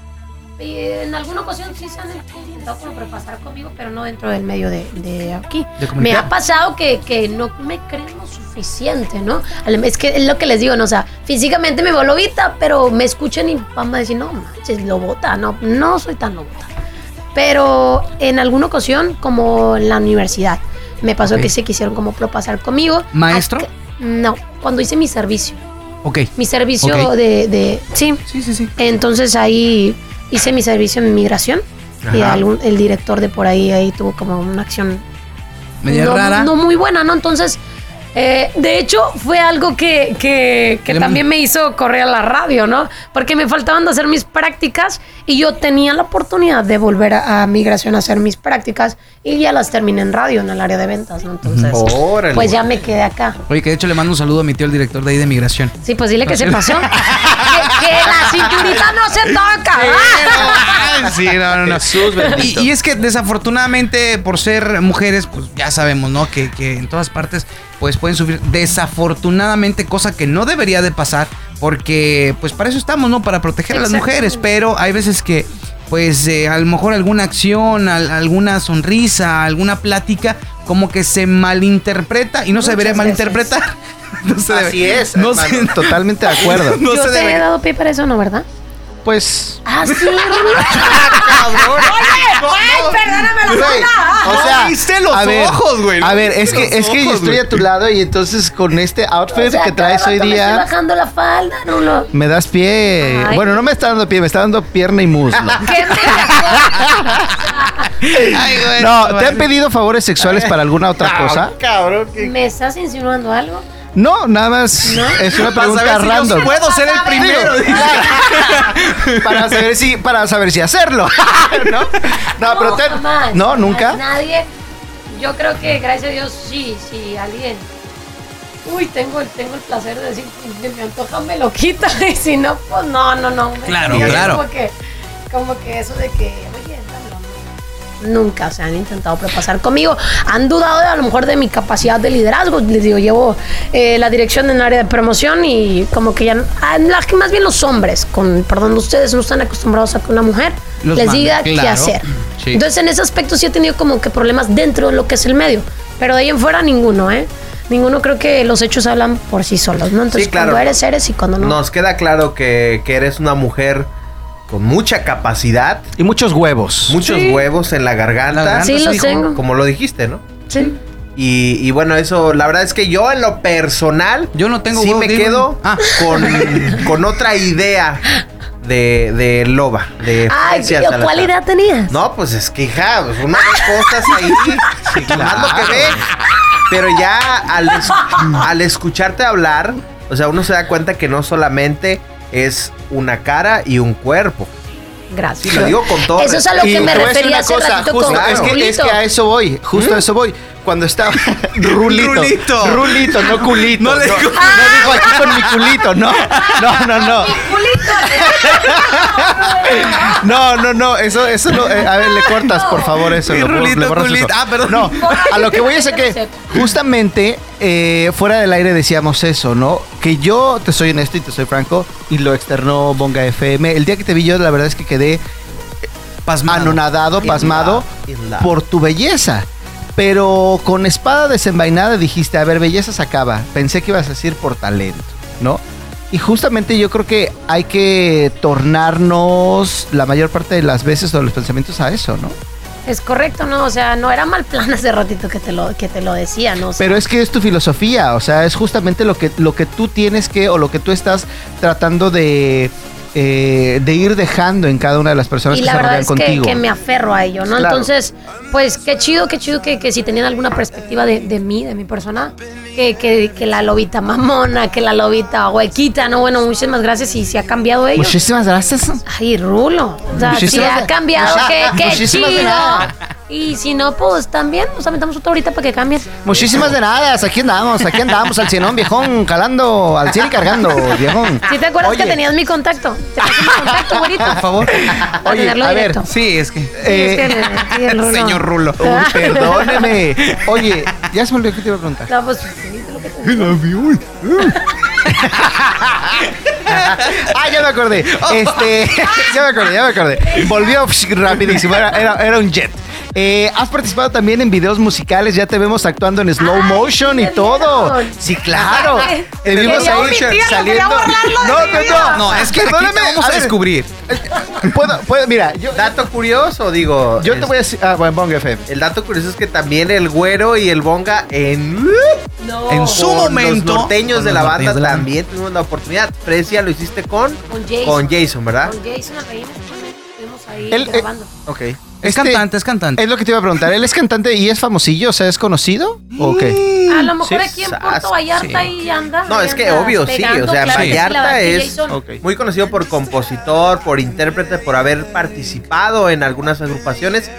En alguna ocasión sí se han intentado como propasar conmigo, pero no dentro del medio de, de aquí. De me ha pasado que, que no me creen lo suficiente, ¿no? Es que es lo que les digo, ¿no? O sea, físicamente me veo lobita, pero me escuchan y van a decir, no manches, lobota, no, no soy tan lobota. Pero en alguna ocasión, como en la universidad, me pasó que se quisieron como propasar conmigo. ¿Maestro? Acá- no, cuando hice mi servicio. Ok. Mi servicio de, de. Sí. Sí, sí, sí. Entonces ahí hice mi servicio en migración. Y algún- el director de por ahí, ahí tuvo como una acción Media no, rara. no muy buena, ¿no? Entonces, eh, de hecho, fue algo que, que- que también me hizo correr a la radio, ¿no? Porque me faltaban de hacer mis prácticas y yo tenía la oportunidad de volver a, a migración a hacer mis prácticas y ya las terminé en radio, en el área de ventas, ¿no? Entonces, Órale. pues ya me quedé acá. Oye, que de hecho le mando un saludo a mi tío, el director de ahí de migración. Sí, pues dile que se pasó. <laughs> que, que la cinturita no se toca. sí, no, no, no. Jesús Y, bendito. y es que desafortunadamente por ser mujeres, pues ya sabemos, ¿no? Que, que en todas partes pues pueden sufrir desafortunadamente cosa que no debería de pasar porque pues para eso estamos, ¿no? Para proteger a las mujeres, pero hay veces que pues eh, a lo mejor alguna acción, al- alguna sonrisa, alguna plática como que se malinterpreta y no se debería veces. malinterpretar. <laughs> No se Así debe- es, No se. Totalmente de acuerdo. <laughs> no Yo se te he debe- dado pie para eso, ¿no, verdad? Pues. Ah, sí, <laughs> Rulo. Oye, ay, perdóname la Güey, falda. o sea, viste los a ver, ojos, güey, no A ver, es que es que yo estoy güey. a tu lado y entonces con este outfit O sea, que traes hoy rato Me estoy día bajando la falda, Rulo. me das pie. Ay. Bueno, no me está dando pie, me está dando pierna y muslo. <laughs> ¿Qué me <laughs> Ay, güey, No, ¿te han pedido favores sexuales para alguna otra cosa? Cabrón, ¿Me estás insinuando algo? No, nada más es una Para pregunta saber si yo random. puedo ser el primero. <laughs> para saber si para saber si hacerlo. <laughs> ¿No? No, pero te- jamás, no, jamás. nunca. Nadie. Yo creo que gracias a Dios sí, sí, alguien. Uy, tengo, el- tengo el placer de decir que me antoja, me lo quita. <laughs> Y si no, pues no, no, no. Claro, claro. Como que, como que eso de que, oye, no. Nunca se han intentado propasar conmigo. Han dudado a lo mejor de mi capacidad de liderazgo. Les digo, llevo eh, la dirección en el área de promoción y como que ya, ah, más bien los hombres, con perdón, ustedes no están acostumbrados a que una mujer Los les diga qué hacer. Sí. Entonces en ese aspecto sí he tenido como que problemas dentro de lo que es el medio. Pero de ahí en fuera ninguno, ¿eh? Ninguno creo que los hechos hablan por sí solos, ¿no? Entonces Sí, claro. cuando eres, eres y cuando no. Nos queda claro que, que eres una mujer con mucha capacidad, Y muchos huevos. muchos Sí. huevos en la garganta. La garganta, Sí, los hijo. tengo. Como lo dijiste, ¿no? Sí. Y, y bueno, eso, la verdad es que yo en lo personal, Yo no tengo sí huevos, me digo. quedo Ah. con, con otra idea de, de loba, de Ay, tío. ¿cuál idea tenías? No, pues es que, hija, pues unas cosas ahí, <laughs> más lo que ve. Pero ya al, al escucharte hablar, o sea, uno se da cuenta que no solamente es una cara y un cuerpo. Gracias. Sí, lo digo con todo Eso es a lo que me refería hace cosa, ratito justo, con es, que, es que a eso voy, justo a eso voy. Cuando estaba <laughs> rulito, Rulito. rulito, no culito. No No, le- no, digo aquí con mi culito, no, no, no, no. Mi culito. No, no, no, eso, eso no. eh, a ver, le cortas, por favor, eso. Sí, lo- rulito, le borras culito. eso. Ah, perdón. No, a lo que voy es a que justamente eh, fuera del aire decíamos eso, ¿no? Que yo te soy honesto y te soy franco y lo externó Bonga FM. El día que te vi yo, la verdad es que quedé Pasmado. anonadado, In pasmado love, in love. por tu belleza. Pero con espada desenvainada dijiste, a ver, belleza se acaba. Pensé que ibas a decir por talento, ¿no? Y justamente yo creo que hay que tornarnos la mayor parte de las veces o los pensamientos a eso, ¿no? Es correcto, ¿no? O sea, no era mal plan hace ratito que te lo, que te lo decía, ¿no? O sea, Pero es que es tu filosofía, o sea, es justamente lo que, lo que tú tienes que, o lo que tú estás tratando de, eh, de ir dejando en cada una de las personas y que la se verdad rodean es que, contigo. que me aferro a ello, ¿no? Claro. Entonces, pues qué chido, qué chido que, que si tenían alguna perspectiva de, de mí, de mi persona, que, que, que la lobita mamona, que la lobita huequita, ¿no? Bueno, muchísimas gracias y si ha cambiado ello. Muchísimas gracias. Ay, Rulo. O sea, si Muchísimas ha cambiado, qué, qué muchísimas de chido. nada. Y si no, pues también nos aventamos otra ahorita para que cambien. Muchísimas de nada, aquí andamos, aquí andamos al cienón, viejón, calando, al cien y cargando, viejón. ¿Sí te acuerdas Oye, que tenías mi contacto? ¿Te pasé mi contacto, <laughs> güerito? Por favor. Para Oye, a ver. Sí, es que. Sí, es que el- sí, el Rulo. Señor Rulo. Uy, <laughs> perdóneme. Oye, ya se me olvidó que te iba a preguntar. No, pues, lo que te- <laughs> Ah, ya me acordé. Este, <laughs> ya me acordé, ya me acordé. Volvió rapidísimo, era, era- era un jet. Eh, has participado también en videos musicales, ya te vemos actuando en slow Ay, motion y todo. vieron. Sí, claro. Te vimos ahí saliendo. No, no, no. No, es que aquí te Perdóname, vamos a descubrir. Puedo, puedo, mira, yo, Dato curioso, digo. yo te voy a decir. Ah, bueno, Bong FM. El dato curioso es que también el güero y el bonga en, No. En su con momento, los norteños con de la banda de la banda. también tuvimos la oportunidad. Precia lo hiciste con, Con Jason. con Jason, ¿verdad? Con Jason Reina. Estuvimos ahí Él, eh, grabando. ok. Es Este- cantante, es cantante. Es lo que te iba a preguntar. ¿Él es cantante y es famosillo? O sea, ¿es conocido? ¿O qué? A lo mejor Sí, aquí en Puerto Vallarta sí. ahí anda. No, es que obvio, sí. O sea, claro Vallarta es muy conocido por compositor, por intérprete, por haber participado en algunas agrupaciones.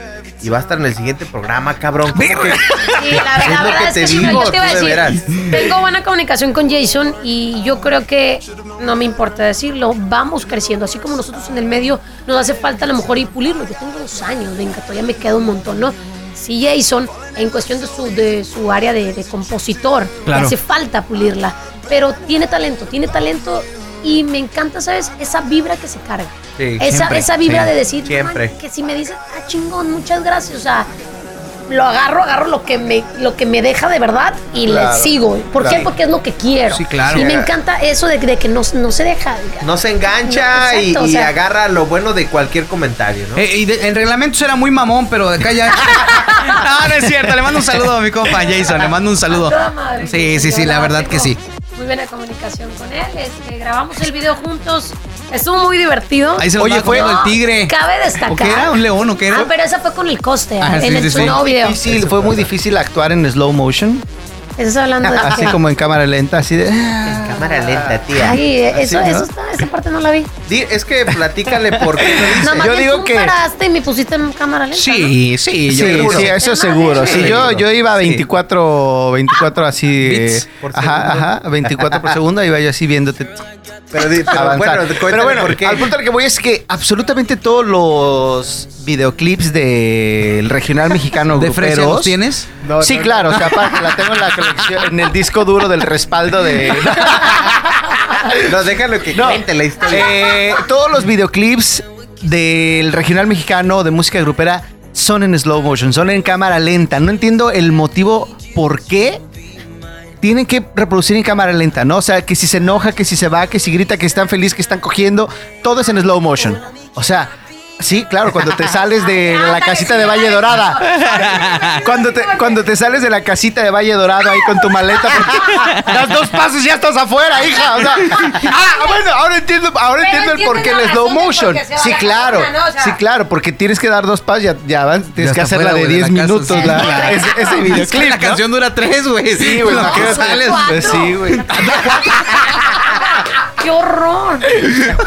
Y va a estar en el siguiente programa, cabrón. ¿Cómo que- Sí, la, la Es lo verdad que es te que digo, yo te iba a decir, tengo buena comunicación con Jason y yo creo que, no me importa decirlo, vamos creciendo, así como nosotros en el medio nos hace falta a lo mejor ir pulirlo. Yo tengo dos años, venga, todavía me queda un montón, ¿no? Sí, Jason, en cuestión de su, de su área de, de compositor, Claro. le hace falta pulirla, pero tiene talento, tiene talento y me encanta, ¿sabes? Esa vibra que se carga. Sí, esa, siempre, esa vibra sí, de decir, siempre. "Man, que si me dicen, ah, chingón, muchas gracias, o sea, lo agarro, agarro lo que me, lo que me deja de verdad y Claro, le sigo. ¿Por qué? Porque es lo que quiero. Sí, claro. Y me encanta eso de, de que no, no se deja. No se engancha No, y, exacto, o y sea- agarra lo bueno de cualquier comentario, ¿no? Eh, y de- el reglamento era muy mamón, pero de acá ya. no, <laughs> no es cierto. Le mando un saludo a mi compa Jason. Le mando un saludo. Sí, sí, sí, la verdad que sí. Muy buena comunicación con él. Este, grabamos el video juntos. Estuvo muy divertido. Ahí se lo Oye, fue- el tigre. Cabe destacar. ¿O qué era? ¿Un león o qué era? Ah, pero esa fue con el coste. Ah, en sí, el sí, nuevo video. Difícil, fue muy difícil actuar en slow motion. Estás hablando de Así que- como en cámara lenta, así de. En cámara lenta, tía. Ay, eso, Así, ¿no? eso está, esa parte no la vi. Di- es que platícale por qué lo dice. Más Yo digo tú que- paraste y me pusiste en cámara lenta. Sí, sí, Sí, yo sí, que- eso seguro. Sí, yo, yo iba a Sí. 24, 24 así. Bits eh, por ajá, ajá, 24 por segundo, iba yo así viéndote Pero, di- pero avanzar. bueno, Pero por qué. al punto al que voy es que absolutamente todos los videoclips del regional mexicano ¿De gruperos- los tienes? No, sí, no, claro, o sea, aparte la tengo en la colección, en el disco duro del respaldo de... <laughs> No, déjalo que No, cuente la historia. eh, todos los videoclips del regional mexicano de música grupera son en slow motion, son en cámara lenta. No entiendo el motivo por qué tienen que reproducir en cámara lenta, ¿no? O sea, que si se enoja, que si se va, que si grita, que están feliz, que están cogiendo, todo es en slow motion. O sea, sí, claro, cuando te sales de la casita de Valle Dorada. Cuando te, cuando te sales de la casita de Valle Dorado ahí con tu maleta, porque <laughs> das dos pasos y ya estás afuera, hija. O sea, <laughs> ah, bueno, ahora entiendo, ahora entiendo el porqué el slow motion. Sí, la claro. Sí, claro, porque tienes que dar dos pasos, ya, ya van, tienes Ya que está hacer la fuera, de güey, de 10 la casa, minutos, la- ese, ese Es que videoclip. la ¿no? canción dura tres, güey. Sí, güey, No, imagínate. sales. Pues sí, güey. <laughs> ¡Qué horror!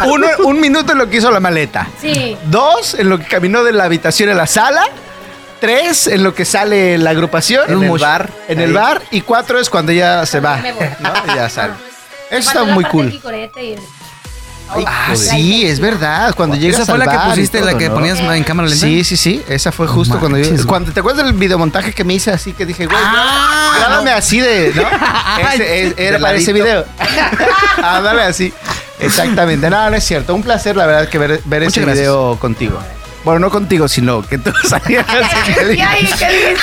Uno, un minuto en lo que hizo la maleta. Sí. Dos, en lo que caminó de la habitación a la sala. Tres, en lo que sale la agrupación. En el bar. En el bar. Y cuatro es cuando ya se va. Me voy. ¿no? Y ya sale. <laughs> Eso está muy cool. Y Ah, sí, es verdad. Cuando llegas Esa fue la que pusiste, la que ¿no? ponías en cámara lenta. Sí, sí, sí. Esa fue justo No cuando yo. manches. Cuando te acuerdas del videomontaje que me hice así que dije, güey, Ah, grábame así de. ¿no? <laughs> Ese- es- era De para ese video. <laughs> Ándale así. Exactamente. No, no es cierto. Un placer, la verdad, que ver, ver ese gracias. video contigo. Bueno, no contigo, sino que tú salías. ¿Qué? ¿Qué dijiste?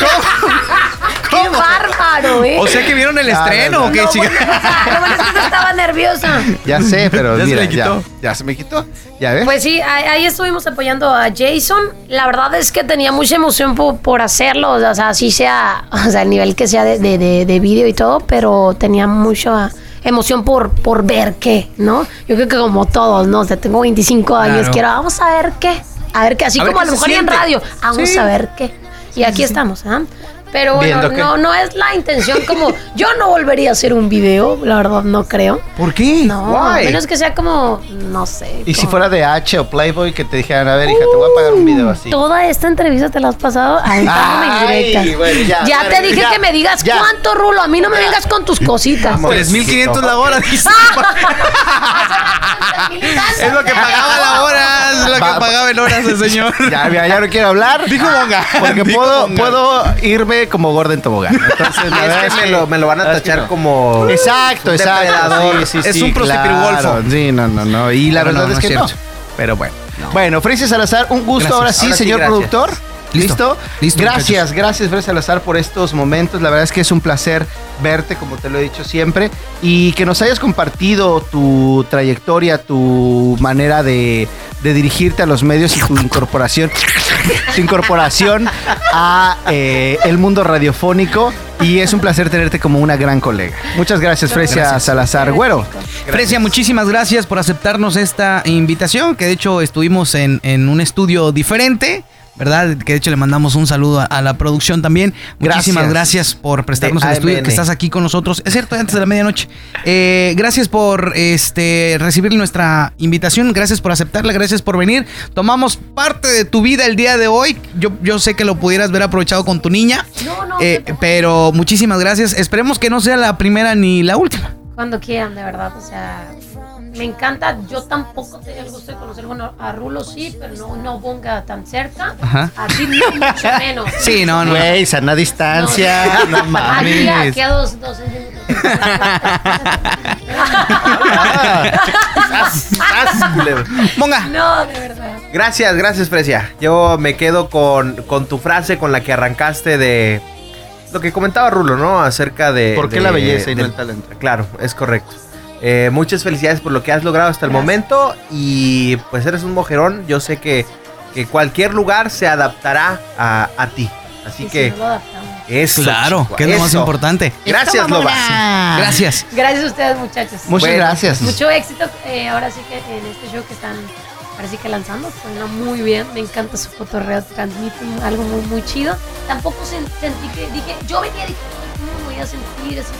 ¡Qué bárbaro, eh! O sea que vieron el No, estreno no, o qué, No, chica. bueno, o sea, lo bueno es que estaba nerviosa. <laughs> ya sé, pero Ya se le quitó. Ya, ya se me quitó. ¿Ya ves? Pues sí, ahí ahí estuvimos apoyando a Jason. La verdad es que tenía mucha emoción por, por hacerlo, o sea, así sea, <laughs> o sea, el nivel que sea de, de, de, de vídeo y todo, pero tenía mucha emoción por, por ver qué, ¿no? Yo creo que como todos, ¿no? O sea, tengo 25 años, Claro. quiero, vamos a ver qué, a ver qué, así A como a lo mejor y en radio, vamos Sí. a ver qué. Y aquí estamos, ¿ah? Pero bueno, no, no es la intención como, <laughs> yo no volvería a hacer un video, la verdad no creo. ¿Por qué? No, a Why? menos que sea como, no sé. y si fuera de H o Playboy que te dijeran, a ver, hija, te voy a pagar un video así. Toda esta entrevista te la has pasado aventándome Ay, indirectas. bueno, ya, ya, te dije ya, que me digas ya. cuánto rulo. A mí no me vengas con tus cositas. Vamos. 3.500 la hora, <laughs> dice. Es lo que pagaba la hora, es lo que pagaba en horas el señor. Ya, mira, ya no quiero hablar. Dijo Bonga. Porque Dijo puedo, Bonga. puedo irme como Gordon Tobogán. Entonces, la <laughs> es verdad que me lo, me lo van a es tachar no. como. Exacto, un exacto. Sí, sí, Es un claro. Sí, no, no, no. Y la verdad no, es no que es no. Pero bueno. Bueno, Frecia Salazar, un gusto Gracias. ahora sí, Ahora señor productor. Listo. ¿Listo? Gracias, gracias, Frecia Salazar, por estos momentos. La verdad es que es un placer verte, como te lo he dicho siempre, y que nos hayas compartido tu trayectoria, tu manera de, de dirigirte a los medios y tu incorporación, <laughs> tu incorporación a eh, el mundo radiofónico. Y es un placer tenerte como una gran colega. Muchas gracias, Frecia Gracias. Salazar. Güero. Frecia, muchísimas gracias por aceptarnos esta invitación, que de hecho estuvimos en, en un estudio diferente. ¿Verdad? Que de hecho le mandamos un saludo a, a la producción también. Muchísimas Gracias. gracias por prestarnos De el estudio, que estás aquí con nosotros. Es cierto, antes de la medianoche. Eh, gracias por este recibir nuestra invitación, gracias por aceptarla, gracias por venir. Tomamos parte de tu vida el día de hoy. Yo, yo sé que lo pudieras ver aprovechado con tu niña. No, no, Eh, pero muchísimas gracias. Esperemos que no sea la primera ni la última. Cuando quieran, de verdad. O sea, me encanta. Yo tampoco tenía el gusto de conocer bueno, a Rulo, sí, pero no, no Bonga tan cerca. Ajá. A ti no, mucho menos. Sí, no, no. Güey, sana distancia. No, Aquí, mames. aquí a dos, dos. <laughs> Monga. no, de verdad. Gracias, gracias, Fresia. Yo me quedo con, con tu frase con la que arrancaste de lo que comentaba Rulo, ¿no? Acerca de. ¿Por qué de- la belleza y no el talento? Claro, es correcto. Eh, muchas felicidades por lo que has logrado hasta el momento y pues eres un mojerón. Yo sé que, que cualquier lugar se adaptará a, a ti. Así Y si que no lo adaptamos. eso. Claro, chico, que es lo más importante. Gracias, Loba. Gracias. Gracias a ustedes, muchachos. Muchas Bueno, gracias. Mucho éxito eh, ahora sí que en este show que están ahora sí que lanzando. Suena muy bien. Me encanta su cotorreo. Transmiten algo muy, muy chido. Tampoco sen- sentí que dije, yo venía y dije, ¿cómo me voy a sentir así?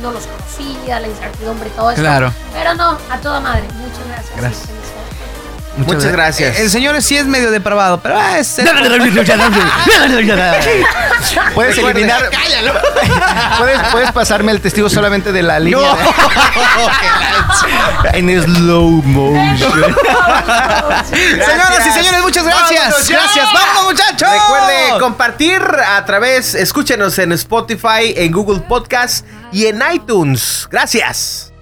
No los conocía, la incertidumbre y todo eso. Claro. Pero no, a toda madre. Muchas gracias. Gracias. Muchas gracias. El señor sí es medio depravado, pero ah, es. Puedes eliminar. <laughs> ¿Puedes, puedes pasarme el testigo solamente de la línea. <laughs> en slow motion. <laughs> Señoras y señores, muchas gracias. Vámonos gracias. Vamos, muchachos. Recuerde compartir a través, escúchenos en Spotify, en Google Podcast y en iTunes. Gracias.